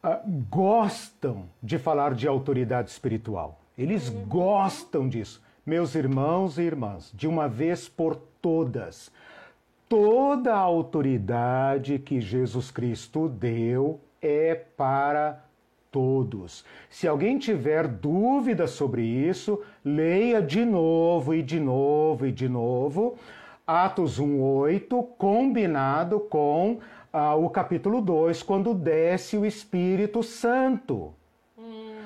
ah, gostam de falar de autoridade espiritual. Eles gostam disso. Meus irmãos e irmãs, de uma vez por todas, toda a autoridade que Jesus Cristo deu é para todos. Se alguém tiver dúvida sobre isso, leia de novo e de novo e de novo Atos 1:8, combinado com ah, o capítulo 2, quando desce o Espírito Santo.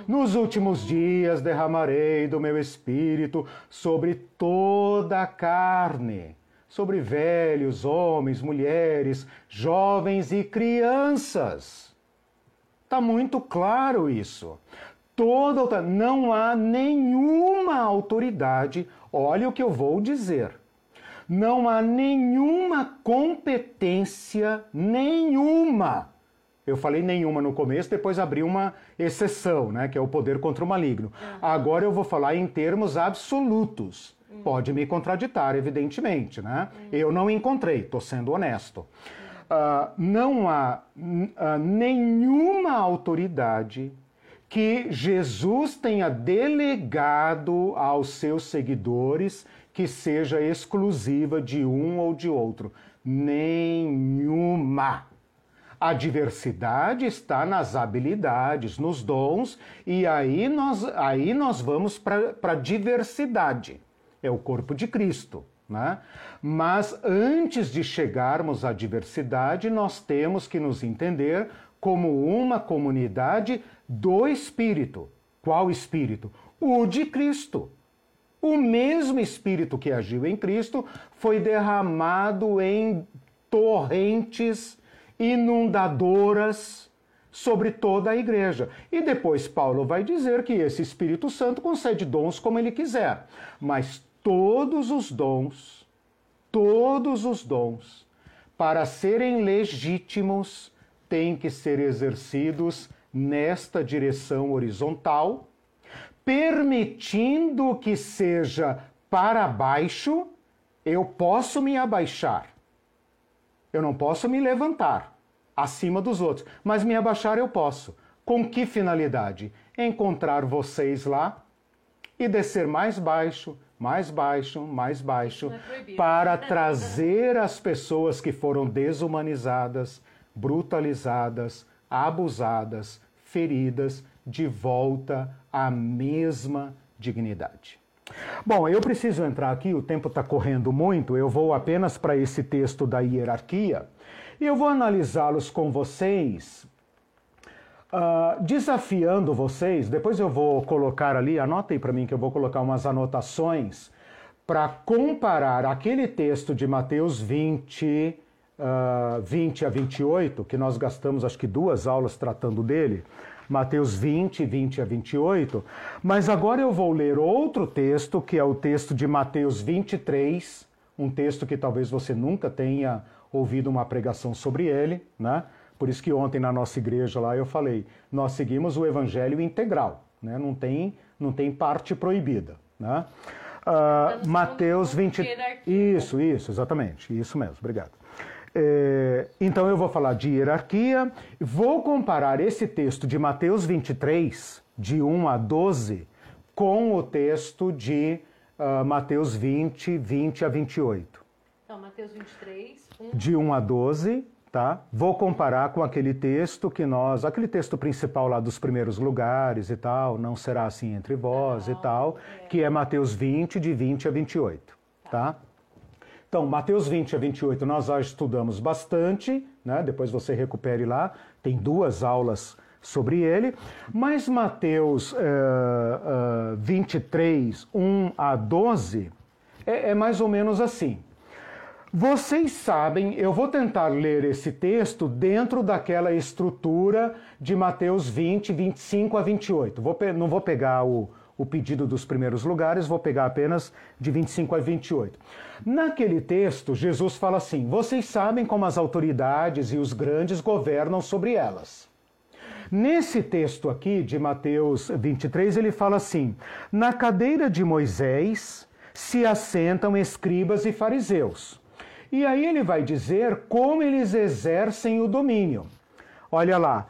Nos últimos dias derramarei do meu espírito sobre toda a carne, sobre velhos, homens, mulheres, jovens e crianças. Está muito claro isso. Toda não há nenhuma autoridade, olha o que eu vou dizer. Não há nenhuma competência, nenhuma. Eu falei nenhuma no começo, depois abri uma exceção, né, que é o poder contra o maligno. Agora eu vou falar em termos absolutos. Pode me contraditar, evidentemente, né? Eu não encontrei, estou sendo honesto. Ah, não há ah, nenhuma autoridade que Jesus tenha delegado aos seus seguidores que seja exclusiva de um ou de outro. Nenhuma. A diversidade está nas habilidades, nos dons, e aí nós, aí nós vamos para a diversidade. É o corpo de Cristo. Né? Mas antes de chegarmos à diversidade, nós temos que nos entender como uma comunidade do Espírito. Qual Espírito? O de Cristo. O mesmo Espírito que agiu em Cristo foi derramado em torrentes inundadoras sobre toda a igreja. E depois Paulo vai dizer que esse Espírito Santo concede dons como ele quiser, mas todos os dons, todos os dons, para serem legítimos, têm que ser exercidos nesta direção horizontal, permitindo que seja para baixo, eu posso me abaixar. Eu não posso me levantar acima dos outros, mas me abaixar eu posso. Com que finalidade? Encontrar vocês lá e descer mais baixo, mais baixo, mais baixo, é para trazer as pessoas que foram desumanizadas, brutalizadas, abusadas, feridas, de volta à mesma dignidade. Bom, eu preciso entrar aqui, o tempo está correndo muito, eu vou apenas para esse texto da hierarquia e eu vou analisá-los com vocês, ah, desafiando vocês. Depois eu vou colocar ali, anotem para mim que eu vou colocar umas anotações para comparar aquele texto de Mateus 20, ah, 20 a 28, que nós gastamos acho que duas aulas tratando dele. Mateus 20, 20 a 28. Mas agora eu vou ler outro texto, que é o texto de Mateus 23, um texto que talvez você nunca tenha ouvido uma pregação sobre ele, né? Por isso que ontem na nossa igreja lá eu falei, nós seguimos o evangelho integral, né? Não tem, não tem parte proibida, né? No Mateus segundo ponto 20. de hierarquia. Isso, isso, exatamente. Isso mesmo, obrigado. É, então eu vou falar de hierarquia, vou comparar esse texto de Mateus 23, de 1 a 12, com o texto de uh, Mateus 20, 20 a 28. Então, Mateus 23, 1. De 1 a 12, tá? Vou comparar com aquele texto que nós, aquele texto principal lá dos primeiros lugares e tal, não será assim entre vós e tal, é. que é Mateus 20, de 20 a 28, tá? tá? Então, Mateus 20 a 28 nós já estudamos bastante, né? Depois você recupere lá, tem duas aulas sobre ele, mas Mateus uh, uh, 23, 1 a 12 é, é mais ou menos assim. Vocês sabem, eu vou tentar ler esse texto dentro daquela estrutura de Mateus 20, 25 a 28. Vou, não vou pegar o, o pedido dos primeiros lugares, vou pegar apenas de 25 a 28. Naquele texto, Jesus fala assim: Vocês sabem como as autoridades e os grandes governam sobre elas. Nesse texto aqui de Mateus 23, ele fala assim: Na cadeira de Moisés se assentam escribas e fariseus. E aí ele vai dizer como eles exercem o domínio. Olha lá,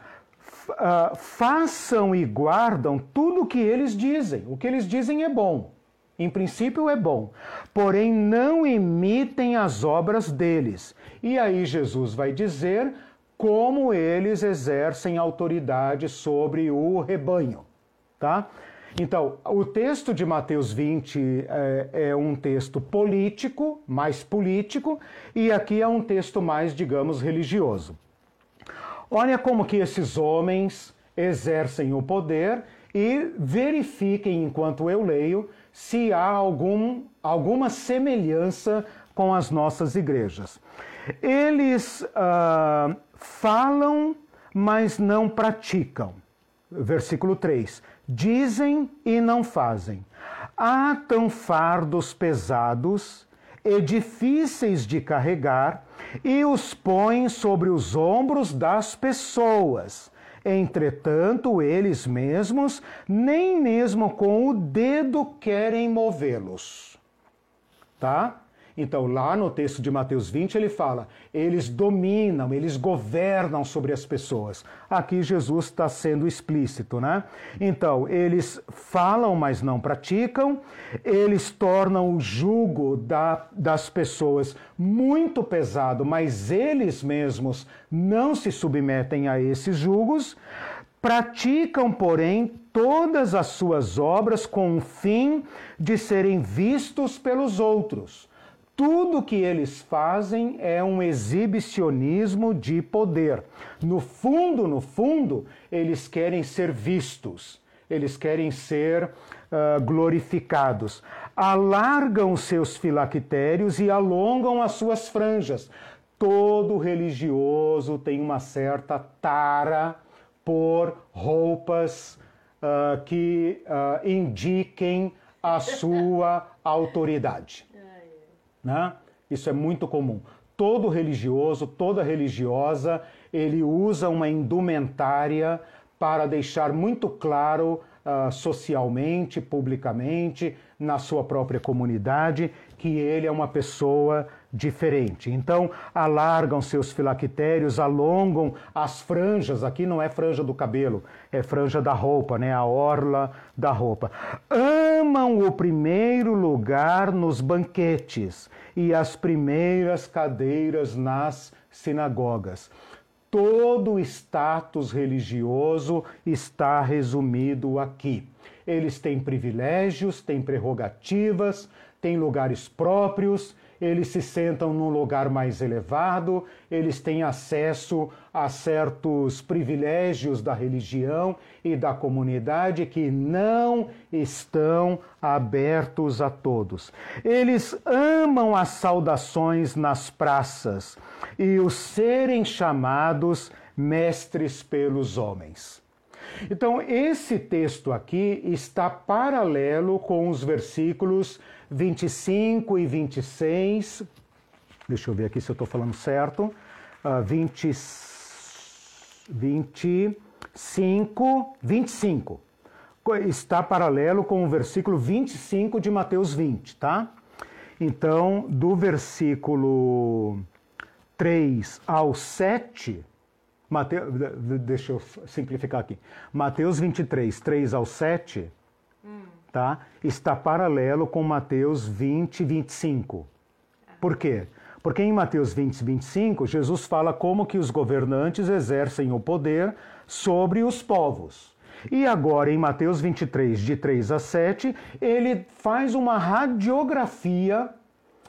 uh, façam e guardam tudo o que eles dizem. O que eles dizem é bom. Em princípio é bom, porém não imitem as obras deles. E aí Jesus vai dizer como eles exercem autoridade sobre o rebanho, tá? Então, o texto de Mateus 20 é, é, um texto político, mais político, e aqui é um texto mais, digamos, religioso. Olha como que esses homens exercem o poder e verifiquem, enquanto eu leio, se há algum, alguma semelhança com as nossas igrejas. Eles uh, falam, mas não praticam. Versículo 3 Dizem e não fazem. Atam fardos pesados e difíceis de carregar e os põem sobre os ombros das pessoas. Entretanto, eles mesmos nem mesmo com o dedo querem movê-los. Tá? Então, lá no texto de Mateus 20, ele fala: eles dominam, eles governam sobre as pessoas. Aqui Jesus está sendo explícito, né? Então, eles falam, mas não praticam, eles tornam o jugo da, das pessoas muito pesado, mas eles mesmos não se submetem a esses jugos. Praticam, porém, todas as suas obras com o fim de serem vistos pelos outros tudo que eles fazem é um exibicionismo de poder. No fundo, no fundo, eles querem ser vistos, eles querem ser uh, glorificados. Alargam seus filactérios e alongam as suas franjas. Todo religioso tem uma certa tara por roupas uh, que uh, indiquem a sua autoridade. Né? Isso é muito comum. Todo religioso, toda religiosa, ele usa uma indumentária para deixar muito claro uh, socialmente, publicamente, na sua própria comunidade, que ele é uma pessoa diferente. Então, alargam seus filactérios, alongam as franjas, aqui não é franja do cabelo, é franja da roupa, né? A orla da roupa. Amam o primeiro lugar nos banquetes e as primeiras cadeiras nas sinagogas. Todo o status religioso está resumido aqui. Eles têm privilégios, têm prerrogativas, têm lugares próprios, eles se sentam num lugar mais elevado, eles têm acesso a certos privilégios da religião e da comunidade que não estão abertos a todos. Eles amam as saudações nas praças e os serem chamados mestres pelos homens. Então, esse texto aqui está paralelo com os versículos 25 e 26. Deixa eu ver aqui se eu estou falando certo. Uh, 20, 25, 25. Está paralelo com o versículo 25 de Mateus 20, tá? Então, do versículo 3 ao 7, Mateus, deixa eu simplificar aqui. Mateus 23, 3 ao 7, hum. Tá? Está paralelo com Mateus 20, 25. Por quê? Porque em Mateus 20, 25, Jesus fala como que os governantes exercem o poder sobre os povos. E agora, em Mateus 23, de 3 a 7, ele faz uma radiografia,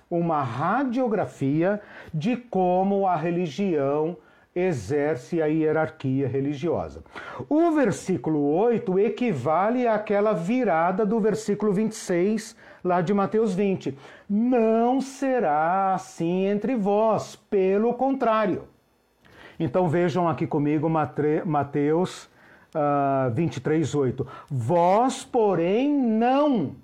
uma radiografia de como a religião exerce a hierarquia religiosa. O versículo 8 equivale àquela virada do versículo 26 lá de Mateus 20. Não será assim entre vós, pelo contrário. Então vejam aqui comigo Mateus uh, 23, 8. Vós, porém, não.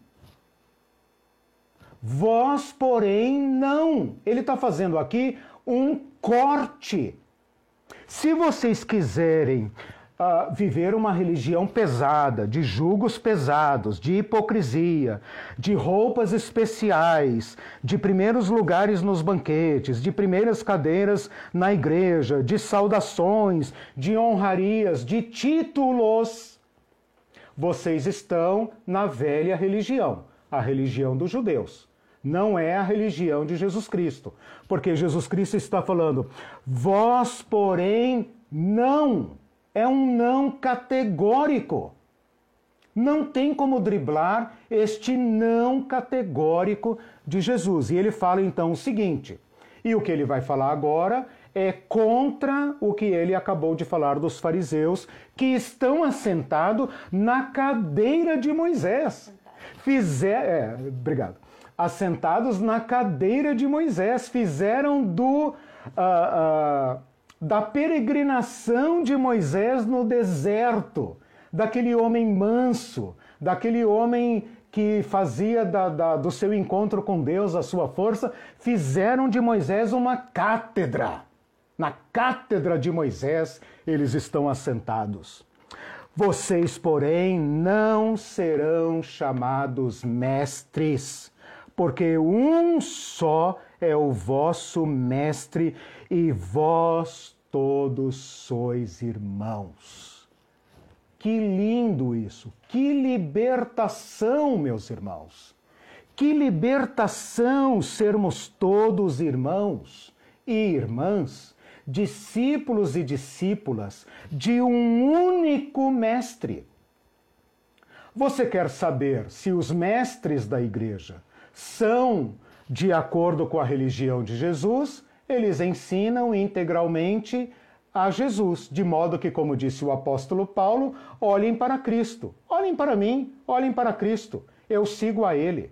Vós, porém, não. Ele está fazendo aqui um corte se vocês quiserem uh, viver uma religião pesada, de julgos pesados, de hipocrisia, de roupas especiais, de primeiros lugares nos banquetes, de primeiras cadeiras na igreja, de saudações, de honrarias, de títulos, vocês estão na velha religião, a religião dos judeus não é a religião de Jesus Cristo. Porque Jesus Cristo está falando, vós, porém, não. É um não categórico. Não tem como driblar este não categórico de Jesus. E ele fala então o seguinte: e o que ele vai falar agora é contra o que ele acabou de falar dos fariseus que estão assentados na cadeira de Moisés. Fizer, é, obrigado assentados na cadeira de Moisés, fizeram do uh, uh, da peregrinação de Moisés no deserto, daquele homem manso, daquele homem que fazia da, da, do seu encontro com Deus a sua força, fizeram de Moisés uma cátedra. Na cátedra de Moisés eles estão assentados. Vocês, porém, não serão chamados mestres porque um só é o vosso Mestre e vós todos sois irmãos. Que lindo isso! Que libertação, meus irmãos! Que libertação sermos todos irmãos e irmãs, discípulos e discípulas de um único Mestre. Você quer saber se os mestres da igreja são de acordo com a religião de Jesus, eles ensinam integralmente a Jesus, de modo que, como disse o apóstolo Paulo, olhem para Cristo, olhem para mim, olhem para Cristo, eu sigo a Ele.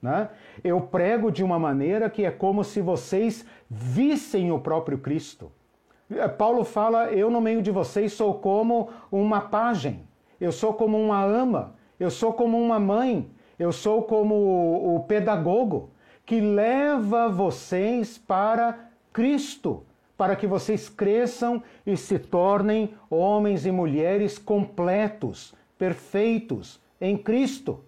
Né? Eu prego de uma maneira que é como se vocês vissem o próprio Cristo. É, Paulo fala: Eu no meio de vocês sou como uma pajem, eu sou como uma ama, eu sou como uma mãe, eu sou como o pedagogo que leva vocês para Cristo, para que vocês cresçam e se tornem homens e mulheres completos, perfeitos em Cristo.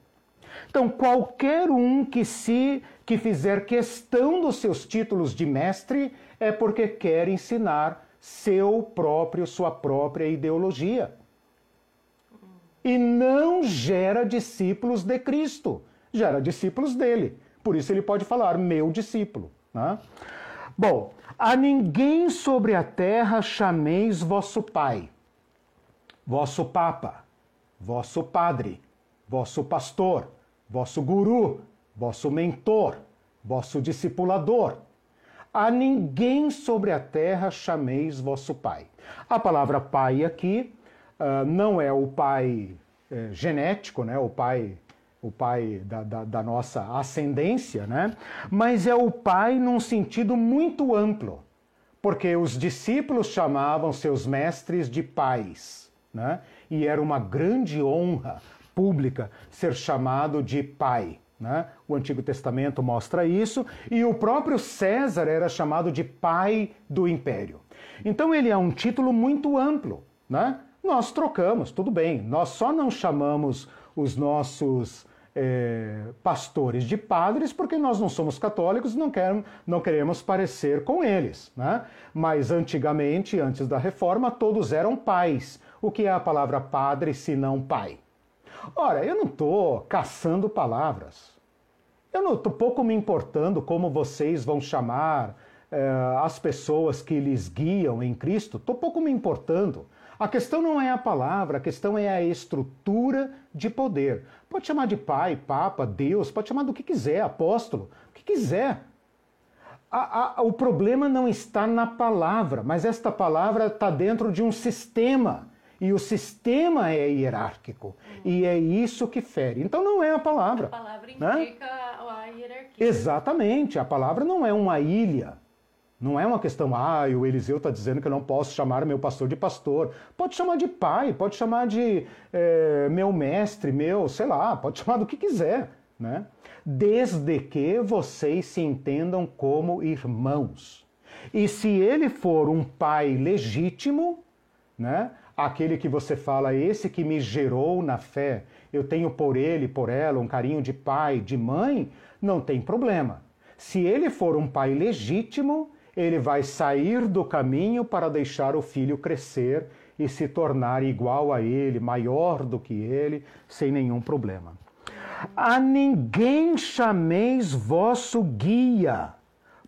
Então, qualquer um que se que fizer questão dos seus títulos de mestre é porque quer ensinar seu próprio, sua própria ideologia e não gera discípulos de Cristo, gera discípulos dele. Por isso ele pode falar, meu discípulo. Né? Bom, a ninguém sobre a terra chameis vosso Pai, vosso Papa, vosso Padre, vosso Pastor, vosso Guru, vosso Mentor, vosso Discipulador. A ninguém sobre a terra chameis vosso Pai. A palavra Pai aqui uh, não é o pai é, genético, né? o pai o pai da, da, da, nossa ascendência, né? mas é o pai num sentido muito amplo, porque os discípulos chamavam seus mestres de pais, né? e era uma grande honra pública ser chamado de pai. Né? O Antigo Testamento mostra isso, e o próprio César era chamado de pai do império. Então ele é um título muito amplo. Né? Nós trocamos, tudo bem. Nós só não chamamos os nossos é, pastores de padres porque nós não somos católicos e não, queremos, não queremos parecer com eles. Né? Mas antigamente, antes da reforma, todos eram pais. O que é a palavra padre se não pai? Ora, eu não estou caçando palavras. Eu não estou pouco me importando como vocês vão chamar eh, as pessoas que lhes guiam em Cristo. Estou pouco me importando. A questão não é a palavra, a questão é a estrutura de poder. Pode chamar de pai, papa, Deus, pode chamar do que quiser, apóstolo, o que quiser. A, a, o problema não está na palavra, mas esta palavra está dentro de um sistema. E o sistema é hierárquico. E é isso que fere. Então não é a palavra. A palavra implica né? a hierarquia. Exatamente. A palavra não é uma ilha. Não é uma questão, ah, o Eliseu está dizendo que eu não posso chamar meu pastor de pastor. Pode chamar de pai, pode chamar de é, meu mestre, meu, sei lá, pode chamar do que quiser, né? Desde que vocês se entendam como irmãos. E se ele for um pai legítimo, né? Aquele que você fala, esse que me gerou na fé, eu tenho por ele, por ela, um carinho de pai, de mãe, não tem problema. Se ele for um pai legítimo, ele vai sair do caminho para deixar o filho crescer e se tornar igual a ele, maior do que ele, sem nenhum problema. A ninguém chameis vosso guia,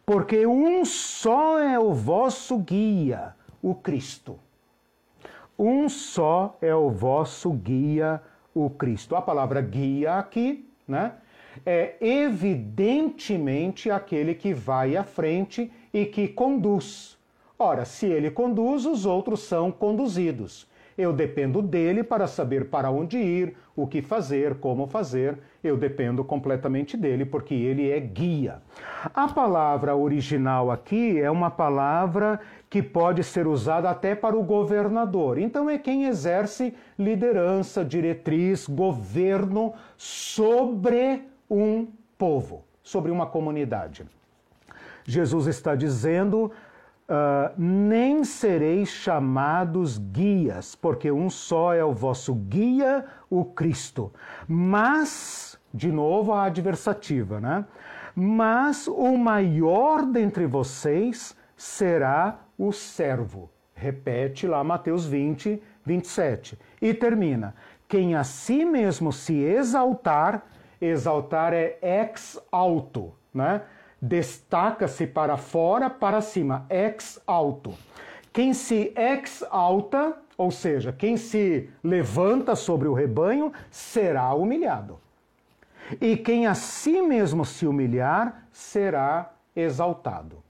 porque um só é o vosso guia, o Cristo. Um só é o vosso guia, o Cristo. A palavra guia aqui, né? É evidentemente aquele que vai à frente e que conduz. Ora, se ele conduz, os outros são conduzidos. Eu dependo dele para saber para onde ir, o que fazer, como fazer. Eu dependo completamente dele porque ele é guia. A palavra original aqui é uma palavra que pode ser usada até para o governador. Então é quem exerce liderança, diretriz, governo sobre um povo, sobre uma comunidade. Jesus está dizendo: uh, nem sereis chamados guias, porque um só é o vosso guia, o Cristo. Mas, de novo a adversativa, né? Mas o maior dentre vocês será o servo. Repete lá Mateus 20, 27. E termina: quem a si mesmo se exaltar, exaltar é ex alto, né? Destaca-se para fora, para cima, ex alto. Quem se ex alta, ou seja, quem se levanta sobre o rebanho, será humilhado. E quem a si mesmo se humilhar, será exaltado.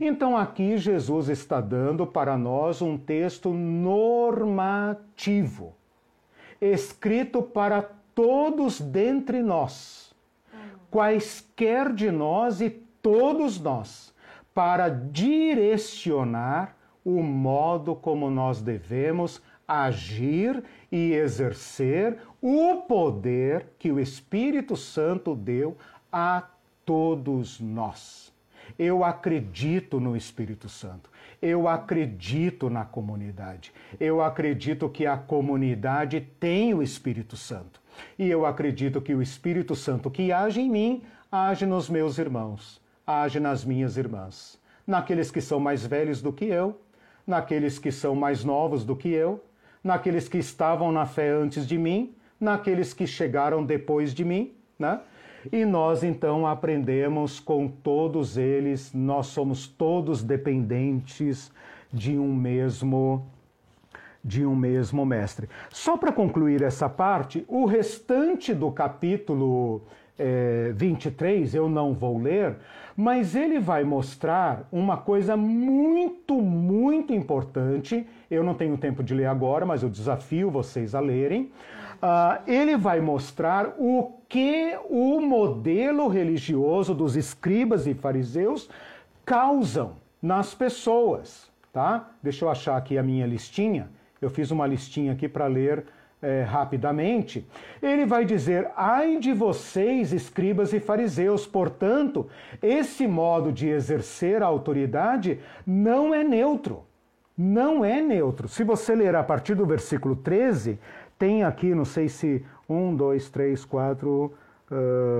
Então aqui Jesus está dando para nós um texto normativo, escrito para todos dentre nós, quaisquer de nós e todos nós, para direcionar o modo como nós devemos agir e exercer o poder que o Espírito Santo deu a todos nós. Eu acredito no Espírito Santo. Eu acredito na comunidade. Eu acredito que a comunidade tem o Espírito Santo. E eu acredito que o Espírito Santo que age em mim, age nos meus irmãos age nas minhas irmãs, naqueles que são mais velhos do que eu, naqueles que são mais novos do que eu, naqueles que estavam na fé antes de mim, naqueles que chegaram depois de mim, né? E nós então aprendemos com todos eles, nós somos todos dependentes de um mesmo de um mesmo mestre. Só para concluir essa parte, o restante do capítulo é, 23 eu não vou ler, mas ele vai mostrar uma coisa muito, muito importante. Eu não tenho tempo de ler agora, mas eu desafio vocês a lerem. Uh, ele vai mostrar o que o modelo religioso dos escribas e fariseus causam nas pessoas, tá? Deixa eu achar aqui a minha listinha. Eu fiz uma listinha aqui para ler é, rapidamente, ele vai dizer: ai de vocês, escribas e fariseus, portanto, esse modo de exercer a autoridade não é neutro. Não é neutro. Se você ler a partir do versículo 13, tem aqui, não sei se 1, 2, 3, 4,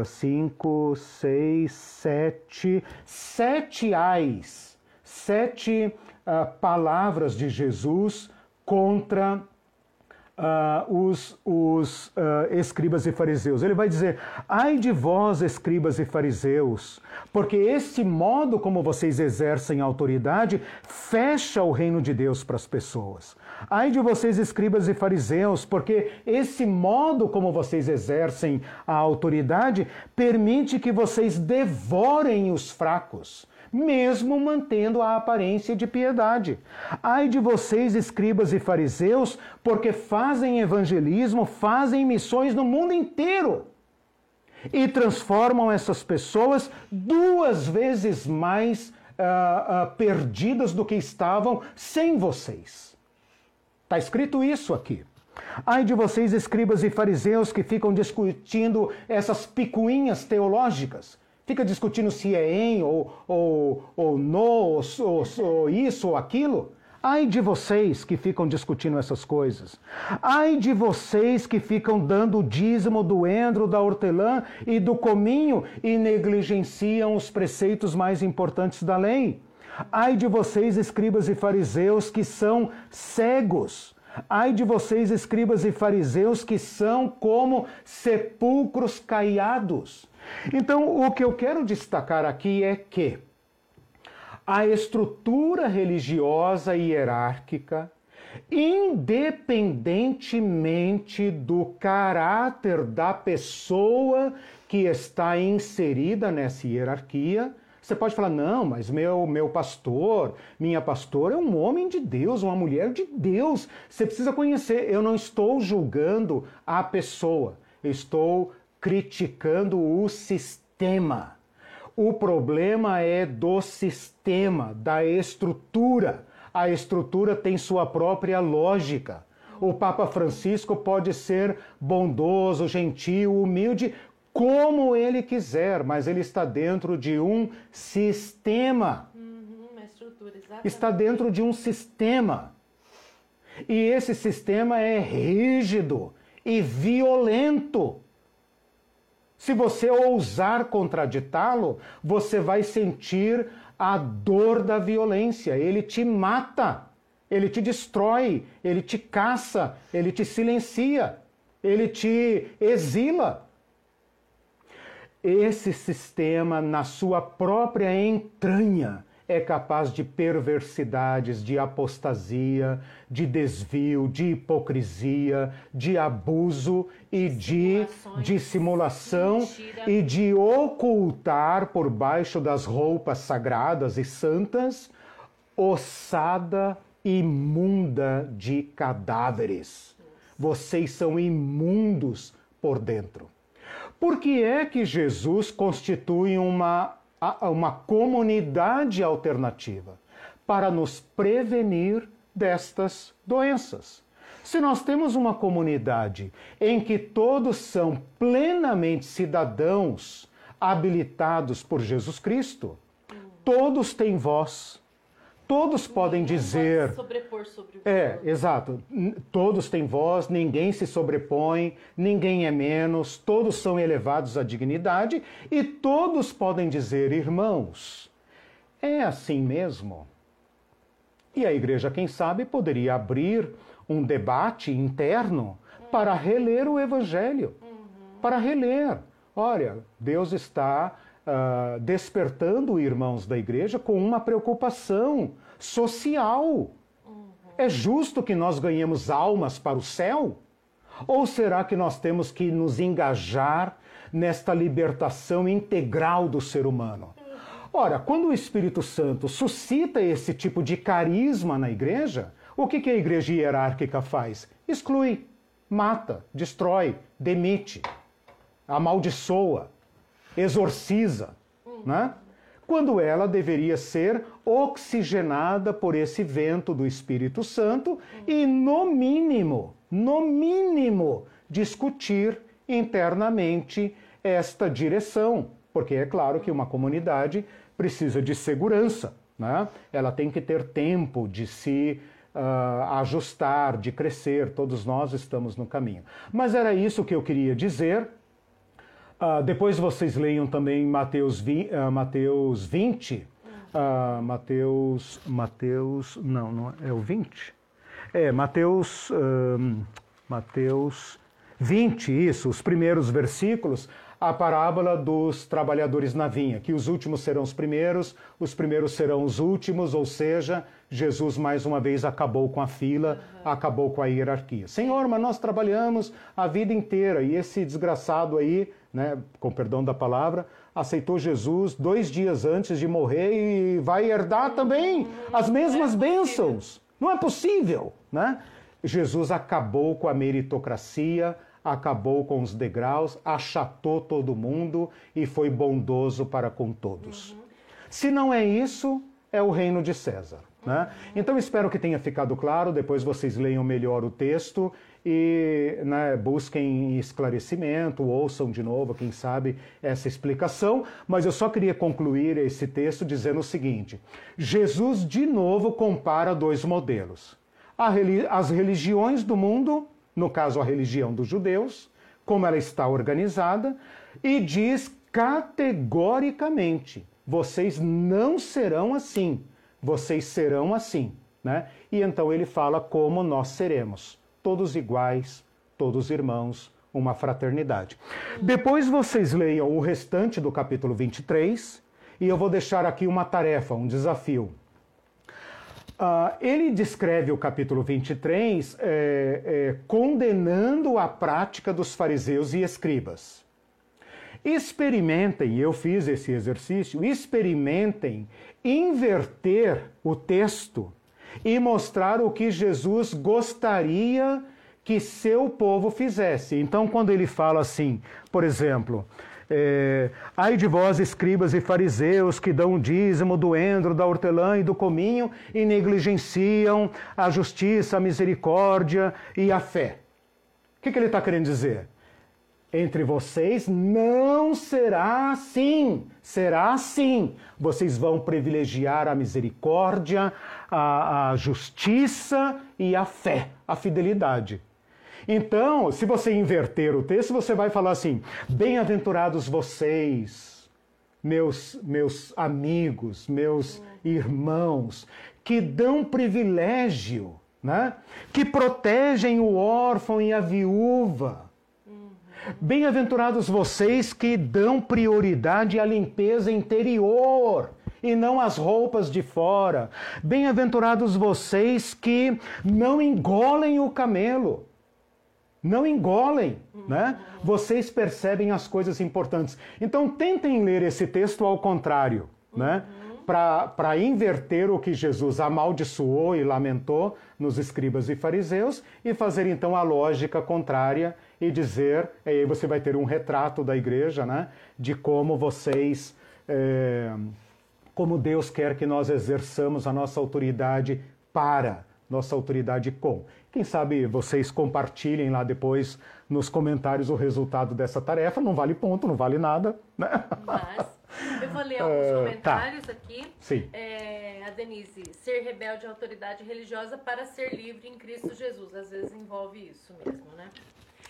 5, 6, 7, sete ais, sete uh, palavras de Jesus contra uh, os, os uh, escribas e fariseus. Ele vai dizer: Ai de vós, escribas e fariseus, porque esse modo como vocês exercem autoridade fecha o reino de Deus para as pessoas. Ai de vocês, escribas e fariseus, porque esse modo como vocês exercem a autoridade permite que vocês devorem os fracos mesmo mantendo a aparência de piedade. Ai de vocês, escribas e fariseus, porque fazem evangelismo, fazem missões no mundo inteiro e transformam essas pessoas duas vezes mais uh, uh, perdidas do que estavam sem vocês. Está escrito isso aqui. Ai de vocês, escribas e fariseus, que ficam discutindo essas picuinhas teológicas fica discutindo se é em ou, ou, ou no, ou, ou, ou isso ou aquilo. Ai de vocês que ficam discutindo essas coisas. Ai de vocês que ficam dando o dízimo do endro, da hortelã e do cominho e negligenciam os preceitos mais importantes da lei. Ai de vocês, escribas e fariseus, que são cegos. Ai de vocês, escribas e fariseus, que são como sepulcros caiados então, o que eu quero destacar aqui é que a estrutura religiosa hierárquica, independentemente do caráter da pessoa que está inserida nessa hierarquia, você pode falar, não, mas meu, meu pastor, minha pastora é um homem de Deus, uma mulher de Deus. Você precisa conhecer. Eu não estou julgando a pessoa, estou criticando o sistema. O problema é do sistema, da estrutura. A estrutura tem sua própria lógica. O Papa Francisco pode ser bondoso, gentil, humilde, como ele quiser, mas ele está dentro de um sistema. Uhum, está dentro de um sistema. E esse sistema é rígido e violento. Se você ousar contraditá-lo, você vai sentir a dor da violência. Ele te mata, ele te destrói, ele te caça, ele te silencia, ele te exila. Esse sistema, na sua própria entranha, é capaz de perversidades, de apostasia, de desvio, de hipocrisia, de abuso e de dissimulação mentira. e de ocultar por baixo das roupas sagradas e santas ossada imunda de cadáveres. Vocês são imundos por dentro. Por que é que Jesus constitui uma uma comunidade alternativa para nos prevenir destas doenças. Se nós temos uma comunidade em que todos são plenamente cidadãos habilitados por Jesus Cristo, todos têm voz, Todos podem dizer. Pode sobrepor sobre o É, exato. Todos têm voz, ninguém se sobrepõe, ninguém é menos, todos são elevados à dignidade e todos podem dizer, irmãos, é assim mesmo? E a igreja, quem sabe, poderia abrir um debate interno para reler o evangelho. Uhum. Para reler. Olha, Deus está uh, despertando irmãos da igreja com uma preocupação social. Uhum. É justo que nós ganhemos almas para o céu? Ou será que nós temos que nos engajar nesta libertação integral do ser humano? Ora, quando o Espírito Santo suscita esse tipo de carisma na igreja, o que, que a igreja hierárquica faz? Exclui, mata, destrói, demite, amaldiçoa, exorciza, né? quando ela deveria ser oxigenada por esse vento do Espírito Santo e, no mínimo, no mínimo, discutir internamente esta direção, porque é claro que uma comunidade precisa de segurança, né? ela tem que ter tempo de se uh, ajustar, de crescer, todos nós estamos no caminho. Mas era isso que eu queria dizer. Uh, depois vocês leiam também Mateus, vi, uh, Mateus 20. Uh, Mateus. Mateus. Não, não é o 20? É, Mateus. Mateus 20, isso, os primeiros versículos, a parábola dos trabalhadores na vinha, que os últimos serão os primeiros, os primeiros serão os últimos, ou seja, Jesus mais uma vez acabou com a fila, uhum. acabou com a hierarquia. Senhor, mas nós trabalhamos a vida inteira e esse desgraçado aí, né, com perdão da palavra, aceitou Jesus dois dias antes de morrer e vai herdar também uhum. as mesmas é bênçãos. Não é possível, né? Jesus acabou com a meritocracia, acabou com os degraus, achatou todo mundo e foi bondoso para com todos. Uhum. Se não é isso, é o reino de César. Né? Então espero que tenha ficado claro. Depois vocês leiam melhor o texto e né, busquem esclarecimento, ouçam de novo, quem sabe, essa explicação. Mas eu só queria concluir esse texto dizendo o seguinte: Jesus de novo compara dois modelos. As religiões do mundo, no caso a religião dos judeus, como ela está organizada, e diz categoricamente: vocês não serão assim vocês serão assim, né? E então ele fala como nós seremos, todos iguais, todos irmãos, uma fraternidade. Depois vocês leiam o restante do capítulo 23 e eu vou deixar aqui uma tarefa, um desafio. Uh, ele descreve o capítulo 23 é, é, condenando a prática dos fariseus e escribas. Experimentem, eu fiz esse exercício, experimentem inverter o texto e mostrar o que Jesus gostaria que seu povo fizesse. Então, quando ele fala assim, por exemplo, é, ai de vós, escribas e fariseus, que dão o dízimo do endro, da hortelã e do cominho e negligenciam a justiça, a misericórdia e a fé. O que, que ele está querendo dizer? Entre vocês não será assim. Será assim. Vocês vão privilegiar a misericórdia, a, a justiça e a fé, a fidelidade. Então, se você inverter o texto, você vai falar assim: Bem-aventurados vocês, meus, meus amigos, meus irmãos, que dão privilégio, né? que protegem o órfão e a viúva Bem-aventurados vocês que dão prioridade à limpeza interior e não às roupas de fora. Bem-aventurados vocês que não engolem o camelo. Não engolem, né? Vocês percebem as coisas importantes. Então tentem ler esse texto ao contrário, né? Para inverter o que Jesus amaldiçoou e lamentou nos escribas e fariseus e fazer então a lógica contrária e dizer, e aí você vai ter um retrato da igreja, né, de como vocês, é, como Deus quer que nós exerçamos a nossa autoridade para, nossa autoridade com. Quem sabe vocês compartilhem lá depois nos comentários o resultado dessa tarefa, não vale ponto, não vale nada, né? Mas eu vou ler alguns uh, comentários tá. aqui. Sim. É, a Denise, ser rebelde à autoridade religiosa para ser livre em Cristo Jesus. Às vezes envolve isso mesmo, né?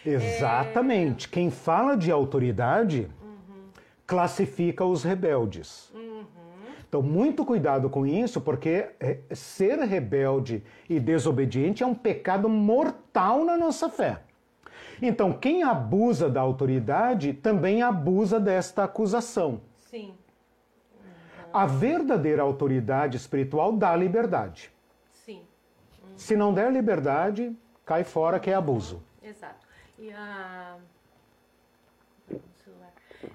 Exatamente. É... Quem fala de autoridade uhum. classifica os rebeldes. Uhum. Então, muito cuidado com isso, porque é, ser rebelde e desobediente é um pecado mortal na nossa fé. Então, quem abusa da autoridade também abusa desta acusação. Sim. Uhum. A verdadeira autoridade espiritual dá liberdade. Sim. Se não der liberdade, cai fora que é abuso. Exato. E a.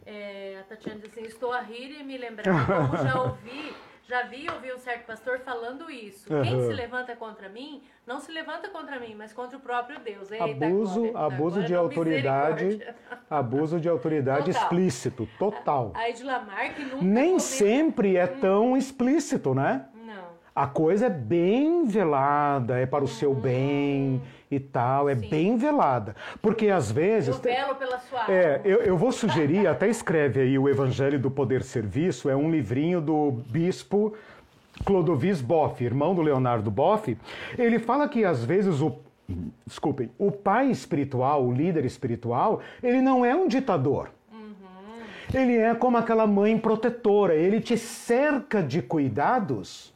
É, a Tatiana diz assim: Estou a rir e me lembrar como já ouvi, já vi ouvir um certo pastor falando isso. Uhum. Quem se levanta contra mim, não se levanta contra mim, mas contra o próprio Deus. Eita, abuso glória, abuso de autoridade, abuso de autoridade total. explícito, total. A Edlamar que nunca. Nem sempre é hum. tão explícito, né? Não. A coisa é bem velada, é para o seu hum. bem e tal, é Sim. bem velada. Porque às vezes. Eu velo pela sua É, eu, eu vou sugerir, até escreve aí o Evangelho do Poder Serviço, é um livrinho do bispo Clodovis Boff, irmão do Leonardo Boff. Ele fala que às vezes o. Desculpem, o pai espiritual, o líder espiritual, ele não é um ditador. Uhum. Ele é como aquela mãe protetora, ele te cerca de cuidados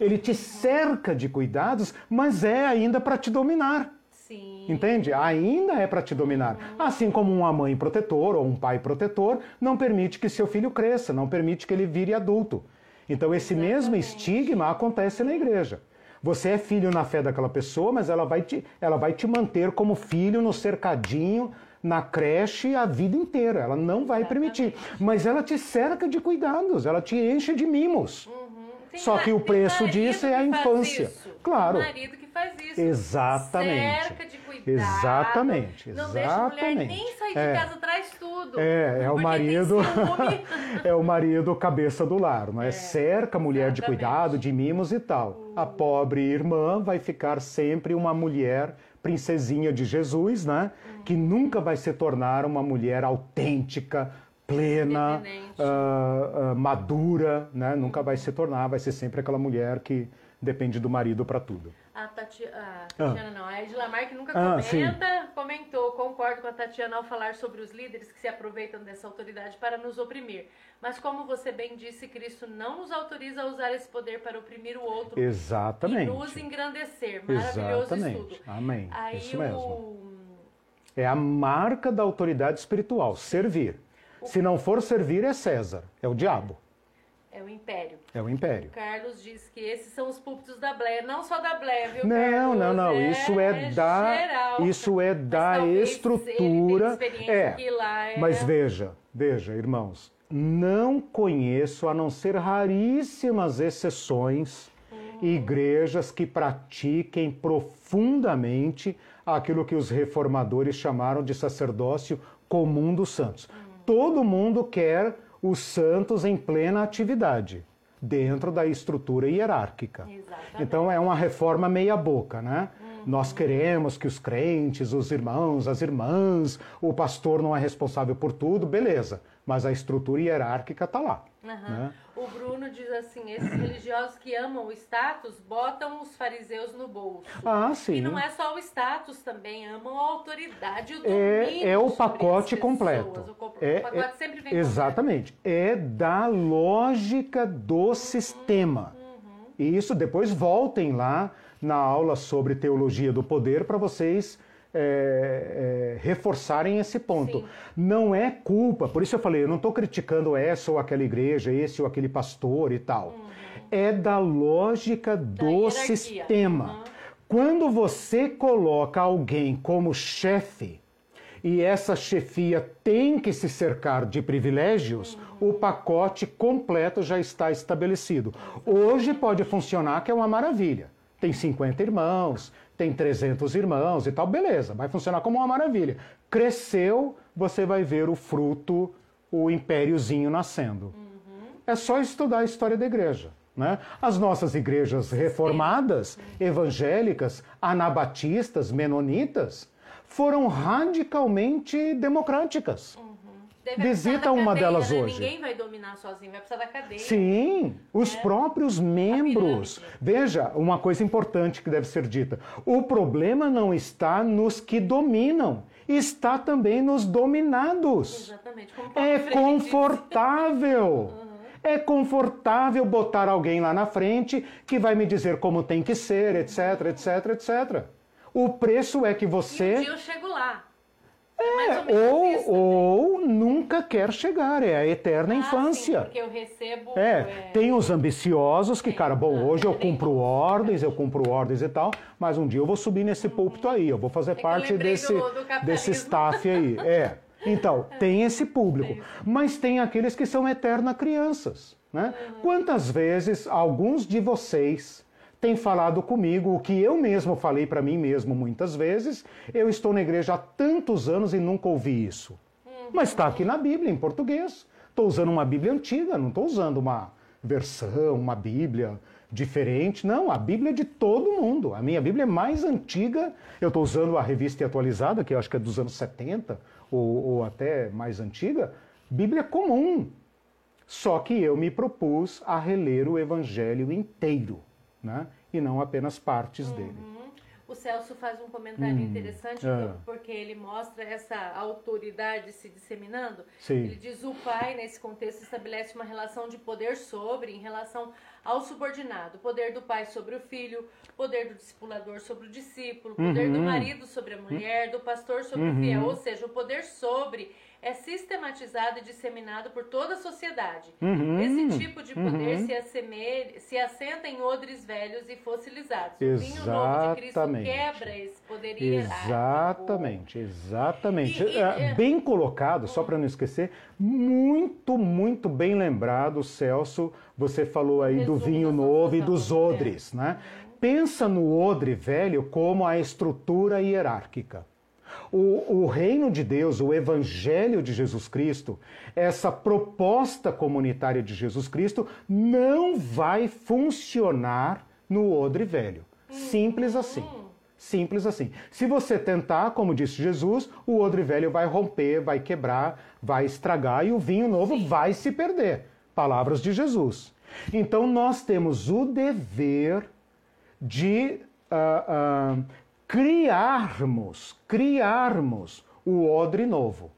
ele te cerca de cuidados, mas é ainda para te dominar. Sim. Entende? Ainda é para te dominar. Assim como uma mãe protetora ou um pai protetor não permite que seu filho cresça, não permite que ele vire adulto. Então esse mesmo Exatamente. estigma acontece na igreja. Você é filho na fé daquela pessoa, mas ela vai te, ela vai te manter como filho no cercadinho, na creche a vida inteira. Ela não vai permitir. Mas ela te cerca de cuidados, ela te enche de mimos. Uhum. Tem Só que o preço disso é a infância. Claro. Tem marido que faz isso. Exatamente. Cerca de cuidado. Exatamente, Não deixa a mulher exatamente. nem sair de É. casa, traz tudo. É, é o marido. é o marido cabeça do lar, não é? Cerca a mulher de exatamente. cuidado, de mimos e tal. A pobre irmã vai ficar sempre uma mulher princesinha de Jesus, né? Que nunca vai se tornar uma mulher autêntica, plena, ah, ah, madura, né? Nunca vai se tornar, vai ser sempre aquela mulher que depende do marido para tudo. A, Tati... a Tatiana não, a Edila Marque nunca Ah, comenta, comentou, concordo com a Tatiana ao falar sobre os líderes que se aproveitam dessa autoridade para nos oprimir. Mas como você bem disse, Cristo não nos autoriza a usar esse poder para oprimir o outro Exatamente. e nos engrandecer. Maravilhoso Exatamente. estudo. Amém. Aí Isso mesmo. o... É a marca da autoridade espiritual, servir. Se não for servir, é César, é o diabo, É o império. é o império. O Carlos diz que esses são os púlpitos da Bleia, não só da Bleia, viu, Não, Carlos? não, não. Isso é da, geral. isso é da estrutura. É. que lá é- Mas veja, veja, irmãos, não conheço, a não ser raríssimas exceções, igrejas que pratiquem profundamente aquilo que os reformadores chamaram de sacerdócio comum dos santos. Todo mundo quer os santos em plena atividade, dentro da estrutura hierárquica. Exatamente. Então é uma reforma meia boca, né? Nós queremos que os crentes, os irmãos, as irmãs, o pastor não é responsável por tudo, beleza. Mas a estrutura hierárquica está lá. Aham. né? O Bruno diz assim: esses religiosos que amam o status botam os fariseus no bolso. Ah, E sim. não é só o status também, amam a autoridade e o É, domínio é o sobre pacote completo. pessoas. O, É- o pacote é- sempre vem exatamente. É da lógica do sistema. Uhum. E isso depois voltem lá na aula sobre teologia do poder para vocês é, é, reforçarem esse ponto. Sim. Não é culpa, por isso eu falei, eu não estou criticando essa ou aquela igreja, esse ou aquele pastor e tal. É da lógica do Uhum. hierarquia. sistema. Uhum. Quando você coloca alguém como chefe e essa chefia tem que se cercar de privilégios, o pacote completo já está estabelecido. Hoje pode funcionar que é uma maravilha. Tem 50 irmãos, tem 300 irmãos e tal, beleza, vai funcionar como uma maravilha. Cresceu, você vai ver o fruto, o impériozinho nascendo. É só estudar a história da igreja. Né? As nossas igrejas reformadas, evangélicas, anabatistas, menonitas, foram radicalmente democráticas. Visita uma cadeia, delas né? hoje. Ninguém vai dominar sozinho, vai precisar da cadeia. Sim, os próprios membros. Veja, uma coisa importante que deve ser dita: o problema não está nos que dominam, está também nos dominados. Exatamente. É confortável. É confortável botar alguém lá na frente que vai me dizer como tem que ser, etc, etc, etc. O preço é que E um você dia eu chego lá. É, ou isso. ou nunca quer chegar, é a eterna Ah, infância. sim, porque eu recebo. É, tem os ambiciosos que, cara, bom, hoje eu é cumpro ordens, eu cumpro ordens e tal, mas um dia eu vou subir nesse púlpito aí, eu vou fazer eu parte desse, do- do desse staff aí. É. Então, tem esse público, mas tem aqueles que são eterna crianças, né? Quantas vezes alguns de vocês têm falado comigo o que eu mesmo falei para mim mesmo muitas vezes, eu estou na igreja há tantos anos e nunca ouvi isso. Mas está aqui na Bíblia, em português. Estou usando uma Bíblia antiga, não estou usando uma versão, uma Bíblia diferente. Não, a Bíblia é de todo mundo. A minha Bíblia é mais antiga. Eu estou usando a revista atualizada, que eu acho que é dos anos 70, ou, ou até mais antiga. Bíblia comum. Só que eu me propus a reler o Evangelho inteiro, né? e não apenas partes dele. O Celso faz um comentário Hum, interessante é. porque ele mostra essa autoridade se disseminando. Sim. Ele diz o pai, nesse contexto, estabelece uma relação de poder sobre, em relação ao subordinado. Poder do pai sobre o filho, poder do discipulador sobre o discípulo, poder do Uhum. marido sobre a mulher, do pastor sobre o fiel. Ou seja, o poder sobre é sistematizado e disseminado por toda a sociedade. Uhum. Esse tipo de poder Uhum. se, assemelha, se assenta em odres velhos e fossilizados. O vinho novo de Cristo Exatamente. quebra esse poder. Exatamente, exatamente. E- e- É, é- bem colocado, só para não esquecer, muito, muito bem lembrado, Celso. Você falou aí do vinho novo e dos é. odres, né? Pensa no odre velho como a estrutura hierárquica. O, o reino de Deus, o evangelho de Jesus Cristo, essa proposta comunitária de Jesus Cristo não vai funcionar no odre velho. Simples assim. Simples assim. Se você tentar, como disse Jesus, o odre velho vai romper, vai quebrar, vai estragar e o vinho novo vai se perder. Palavras de Jesus. Então nós temos o dever de ah, ah, criarmos, criarmos o odre novo.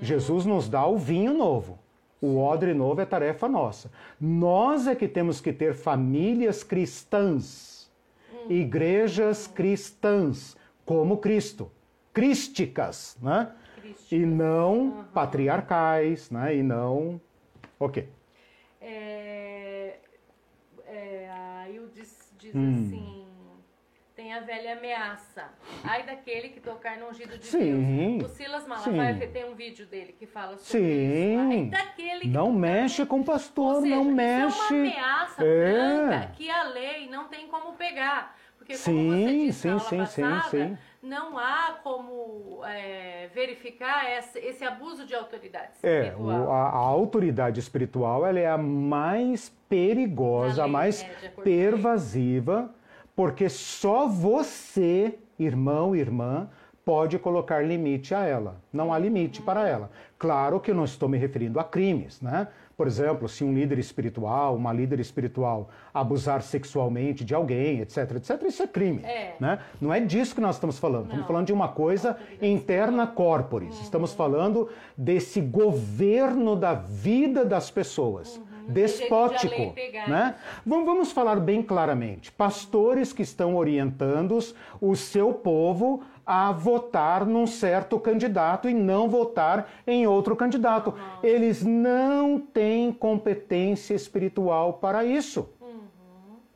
Jesus nos dá o vinho novo. O odre novo é tarefa nossa. Nós é que temos que ter famílias cristãs, igrejas cristãs, como Cristo, crísticas, né? E não patriarcais, né? E não. Ok. É, é, aí o diz, diz Hum. assim: tem a velha ameaça. Ai daquele que tocar no ungido de Sim, Deus. O Silas Malafaia sim. tem um vídeo dele que fala sobre Sim. isso. Ai daquele que Não mexe com o pastor, seja, não Isso é mexe. uma ameaça É. branca que a lei não tem como pegar. Porque, como Sim, você disse sim, sim, sim, passada, sim. não há como é, verificar esse, esse abuso de autoridade É, espiritual. o- a, a autoridade espiritual ela é a mais perigosa, a mais pervasiva, porque só você, irmão, irmã, pode colocar limite a ela. Não há limite para ela. Claro que eu não estou me referindo a crimes, né? Por exemplo, se um líder espiritual, uma líder espiritual abusar sexualmente de alguém, etc, etc, isso é crime. É. Né? Não é disso que nós estamos falando. Estamos Não. falando de uma coisa interna corporis. Estamos falando desse governo da vida das pessoas. Despótico. de pegar Né? Vamos, vamos falar bem claramente. Pastores que estão orientando o seu povo a votar num certo candidato e não votar em outro candidato. Eles não têm competência espiritual para isso.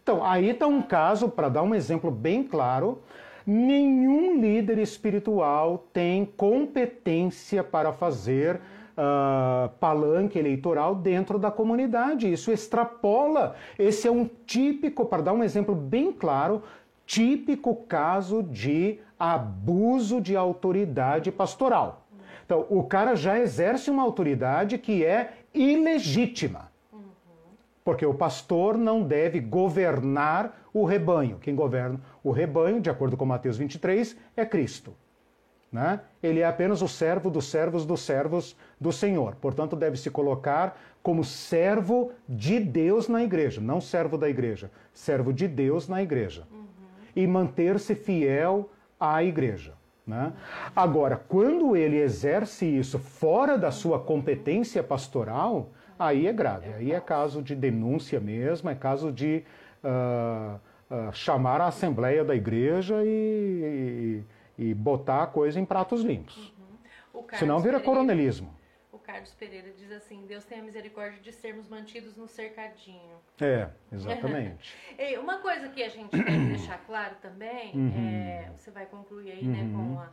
Então, aí está um caso, para dar um exemplo bem claro, nenhum líder espiritual tem competência para fazer ah, palanque eleitoral dentro da comunidade. Isso extrapola. Esse é um típico, para dar um exemplo bem claro, típico caso de abuso de autoridade pastoral. Então, o cara já exerce uma autoridade que é ilegítima. Porque o pastor não deve governar o rebanho. Quem governa o rebanho, de acordo com Mateus 23, é Cristo. Né? Ele é apenas o servo dos servos dos servos do Senhor. Portanto, deve se colocar como servo de Deus na igreja, não servo da igreja, servo de Deus na igreja. E manter-se fiel à igreja. Né? Agora, quando ele exerce isso fora da sua competência pastoral, aí é grave, aí é caso de denúncia mesmo, é caso de ah, ah, chamar a assembleia da igreja e, e, e botar a coisa em pratos limpos. Carlos Senão vira Pereira- coronelismo. O Carlos Pereira diz assim: Deus tenha misericórdia de sermos mantidos no cercadinho. É, exatamente. Ei, uma coisa que a gente deve deixar claro também, Uhum. é, você vai concluir aí, né, com a,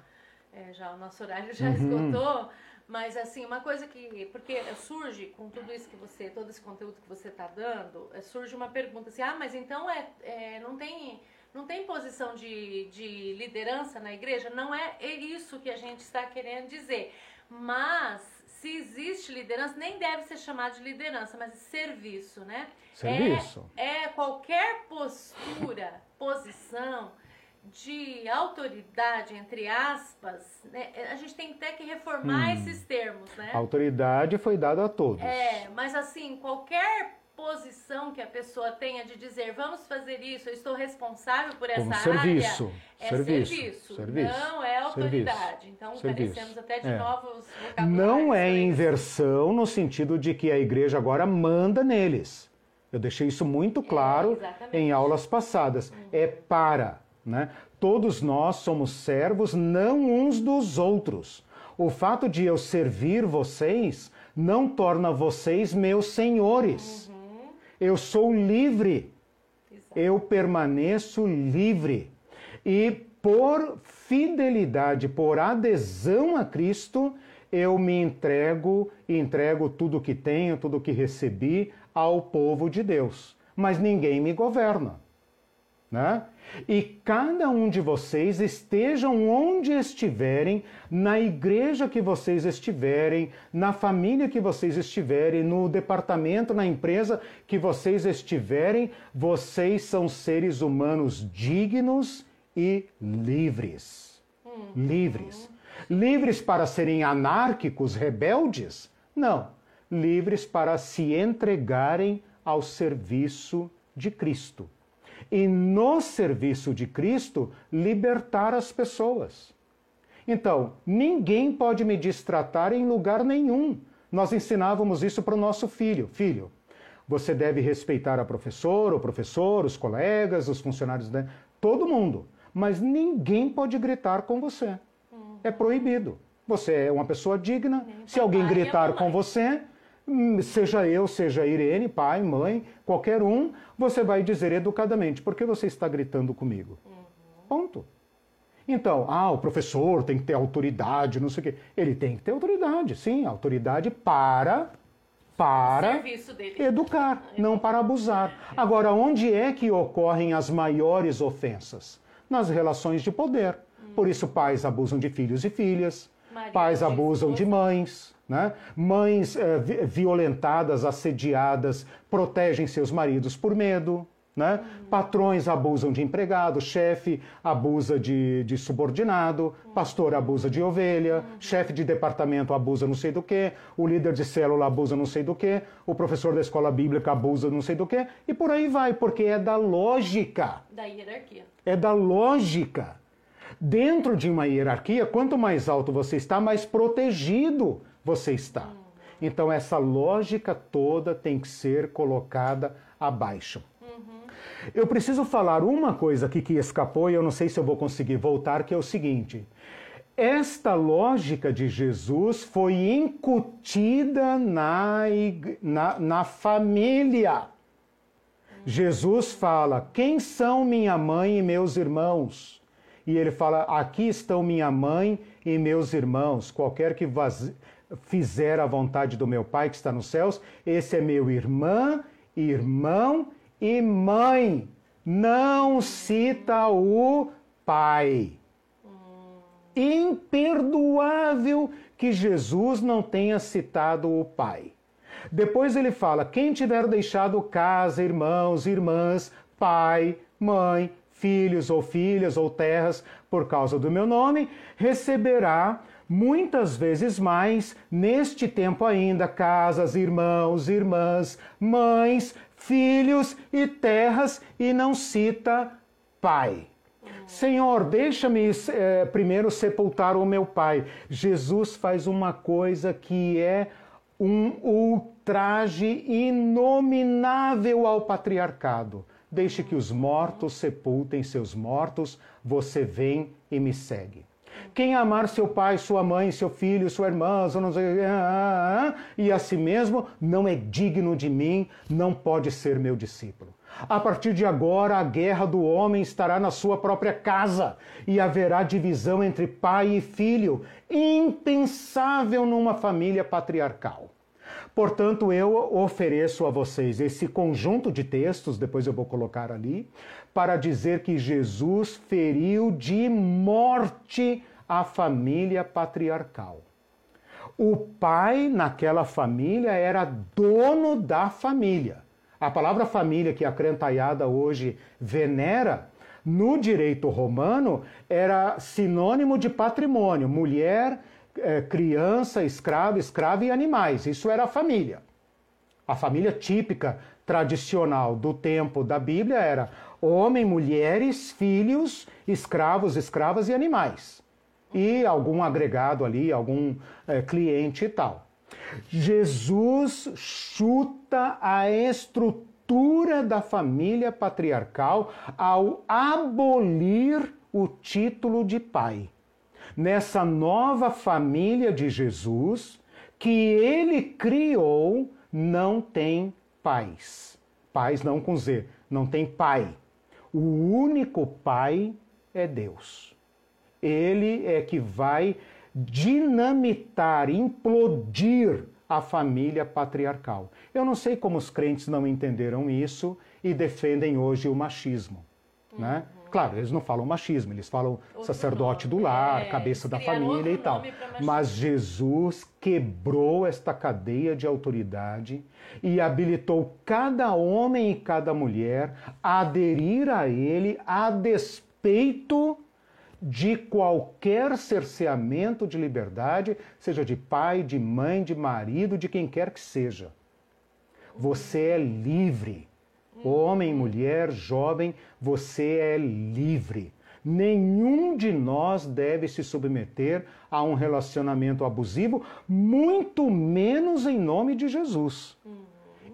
é, já o nosso horário já Uhum. esgotou, mas assim, uma coisa que, porque surge com tudo isso que você, todo esse conteúdo que você está dando, é, surge uma pergunta assim, ah, mas então é, é, não tem... Não tem posição de, de liderança na igreja? Não é isso que a gente está querendo dizer. Mas, se existe liderança, nem deve ser chamado de liderança, mas de serviço, né? Serviço. É, é qualquer postura, posição de autoridade, entre aspas, né? a gente tem até que reformar esses termos, né? A autoridade foi dada a todos. É, mas assim, qualquer posição que a pessoa tenha de dizer vamos fazer isso, eu estou responsável por essa Como área. serviço, É serviço, serviço, serviço, não é autoridade. serviço, Então, serviço. carecemos até de É. novos vocabulários. Não é inversão no sentido de que a igreja agora manda neles. Eu deixei isso muito claro exatamente. em aulas passadas. É para, né? Todos nós somos servos não uns dos outros. O fato de eu servir vocês não torna vocês meus senhores. Eu sou livre. Eu permaneço livre. E por fidelidade, por adesão a Cristo, eu me entrego e entrego tudo que tenho, tudo que recebi ao povo de Deus. Mas ninguém me governa. Né? E cada um de vocês estejam onde estiverem, na igreja que vocês estiverem, na família que vocês estiverem, no departamento, na empresa que vocês estiverem, vocês são seres humanos dignos e livres. Livres. Livres para serem anárquicos, rebeldes? Não. Livres para se entregarem ao serviço de Cristo e no serviço de Cristo libertar as pessoas. Então, ninguém pode me distratar em lugar nenhum. Nós ensinávamos isso para o nosso filho. Filho, você deve respeitar a professora, o professor, os colegas, os funcionários, né? todo mundo. Mas ninguém pode gritar com você. É proibido. Você é uma pessoa digna. Se alguém gritar com você, hum, seja eu, seja Irene, pai, mãe, qualquer um, você vai dizer educadamente: por que você está gritando comigo? Ponto. Então, ah, o professor tem que ter autoridade, não sei o quê. Ele tem que ter autoridade, sim, autoridade para para educar, não para abusar. Agora, onde é que ocorrem as maiores ofensas? Nas relações de poder. Por isso, pais abusam de filhos e filhas, pais abusam de mães, né? mães eh, vi- violentadas, assediadas, protegem seus maridos por medo. Né? Patrões abusam de empregado, chefe abusa de, de subordinado, pastor abusa de ovelha, chefe de departamento abusa não sei do que, o líder de célula abusa não sei do que, o professor da escola bíblica abusa não sei do que, e por aí vai, porque é da lógica. Da hierarquia. É da lógica. Dentro de uma hierarquia, quanto mais alto você está, mais protegido você está. Então, essa lógica toda tem que ser colocada abaixo. Eu preciso falar uma coisa aqui que escapou e eu não sei se eu vou conseguir voltar, que é o seguinte. Esta lógica de Jesus foi incutida na, na, na família. Jesus fala: Quem são minha mãe e meus irmãos? E ele fala: Aqui estão minha mãe e meus irmãos. Qualquer que vaz- fizer a vontade do meu Pai que está nos céus, esse é meu irmã, irmão e mãe. Não cita o Pai. Imperdoável que Jesus não tenha citado o Pai. Depois ele fala: quem tiver deixado casa, irmãos, irmãs, pai, mãe, filhos ou filhas ou terras por causa do meu nome, receberá muitas vezes mais neste tempo ainda casas, irmãos, irmãs, mães, filhos e terras, e não cita pai. Senhor, deixa-me eh, primeiro sepultar o meu pai. Jesus faz uma coisa que é um ultraje inominável ao patriarcado. Deixe que os mortos sepultem seus mortos, você vem e me segue. Quem amar seu pai, sua mãe, seu filho, sua irmã, sua não sei, ah, ah, ah, e a si mesmo não é digno de mim, não pode ser meu discípulo. A partir de agora, a guerra do homem estará na sua própria casa e haverá divisão entre pai e filho, impensável numa família patriarcal. Portanto, eu ofereço a vocês esse conjunto de textos, depois eu vou colocar ali, para dizer que Jesus feriu de morte a família patriarcal. O pai naquela família era dono da família. A palavra família que a crentaiada hoje venera, no direito romano, era sinônimo de patrimônio, mulher, eh, criança, escravo, escravo e animais. Isso era a família. A família típica, tradicional do tempo da Bíblia era homem, mulheres, filhos, escravos, escravas e animais. E algum agregado ali, algum é, cliente e tal. Jesus chuta a estrutura da família patriarcal ao abolir o título de pai. Nessa nova família de Jesus, que ele criou, não tem pais. Pais não com Z, não tem pai. O único pai é Deus. Ele é que vai dinamitar, implodir a família patriarcal. Eu não sei como os crentes não entenderam isso e defendem hoje o machismo, uhum. né? Claro, eles não falam machismo, eles falam outro sacerdote nome. do lar, é, cabeça da família e tal. Mas Jesus quebrou esta cadeia de autoridade e habilitou cada homem e cada mulher a aderir a ele a despeito de qualquer cerceamento de liberdade, seja de pai, de mãe, de marido, de quem quer que seja. Você é livre. Homem, mulher, jovem, você é livre. Nenhum de nós deve se submeter a um relacionamento abusivo, muito menos em nome de Jesus. Uhum.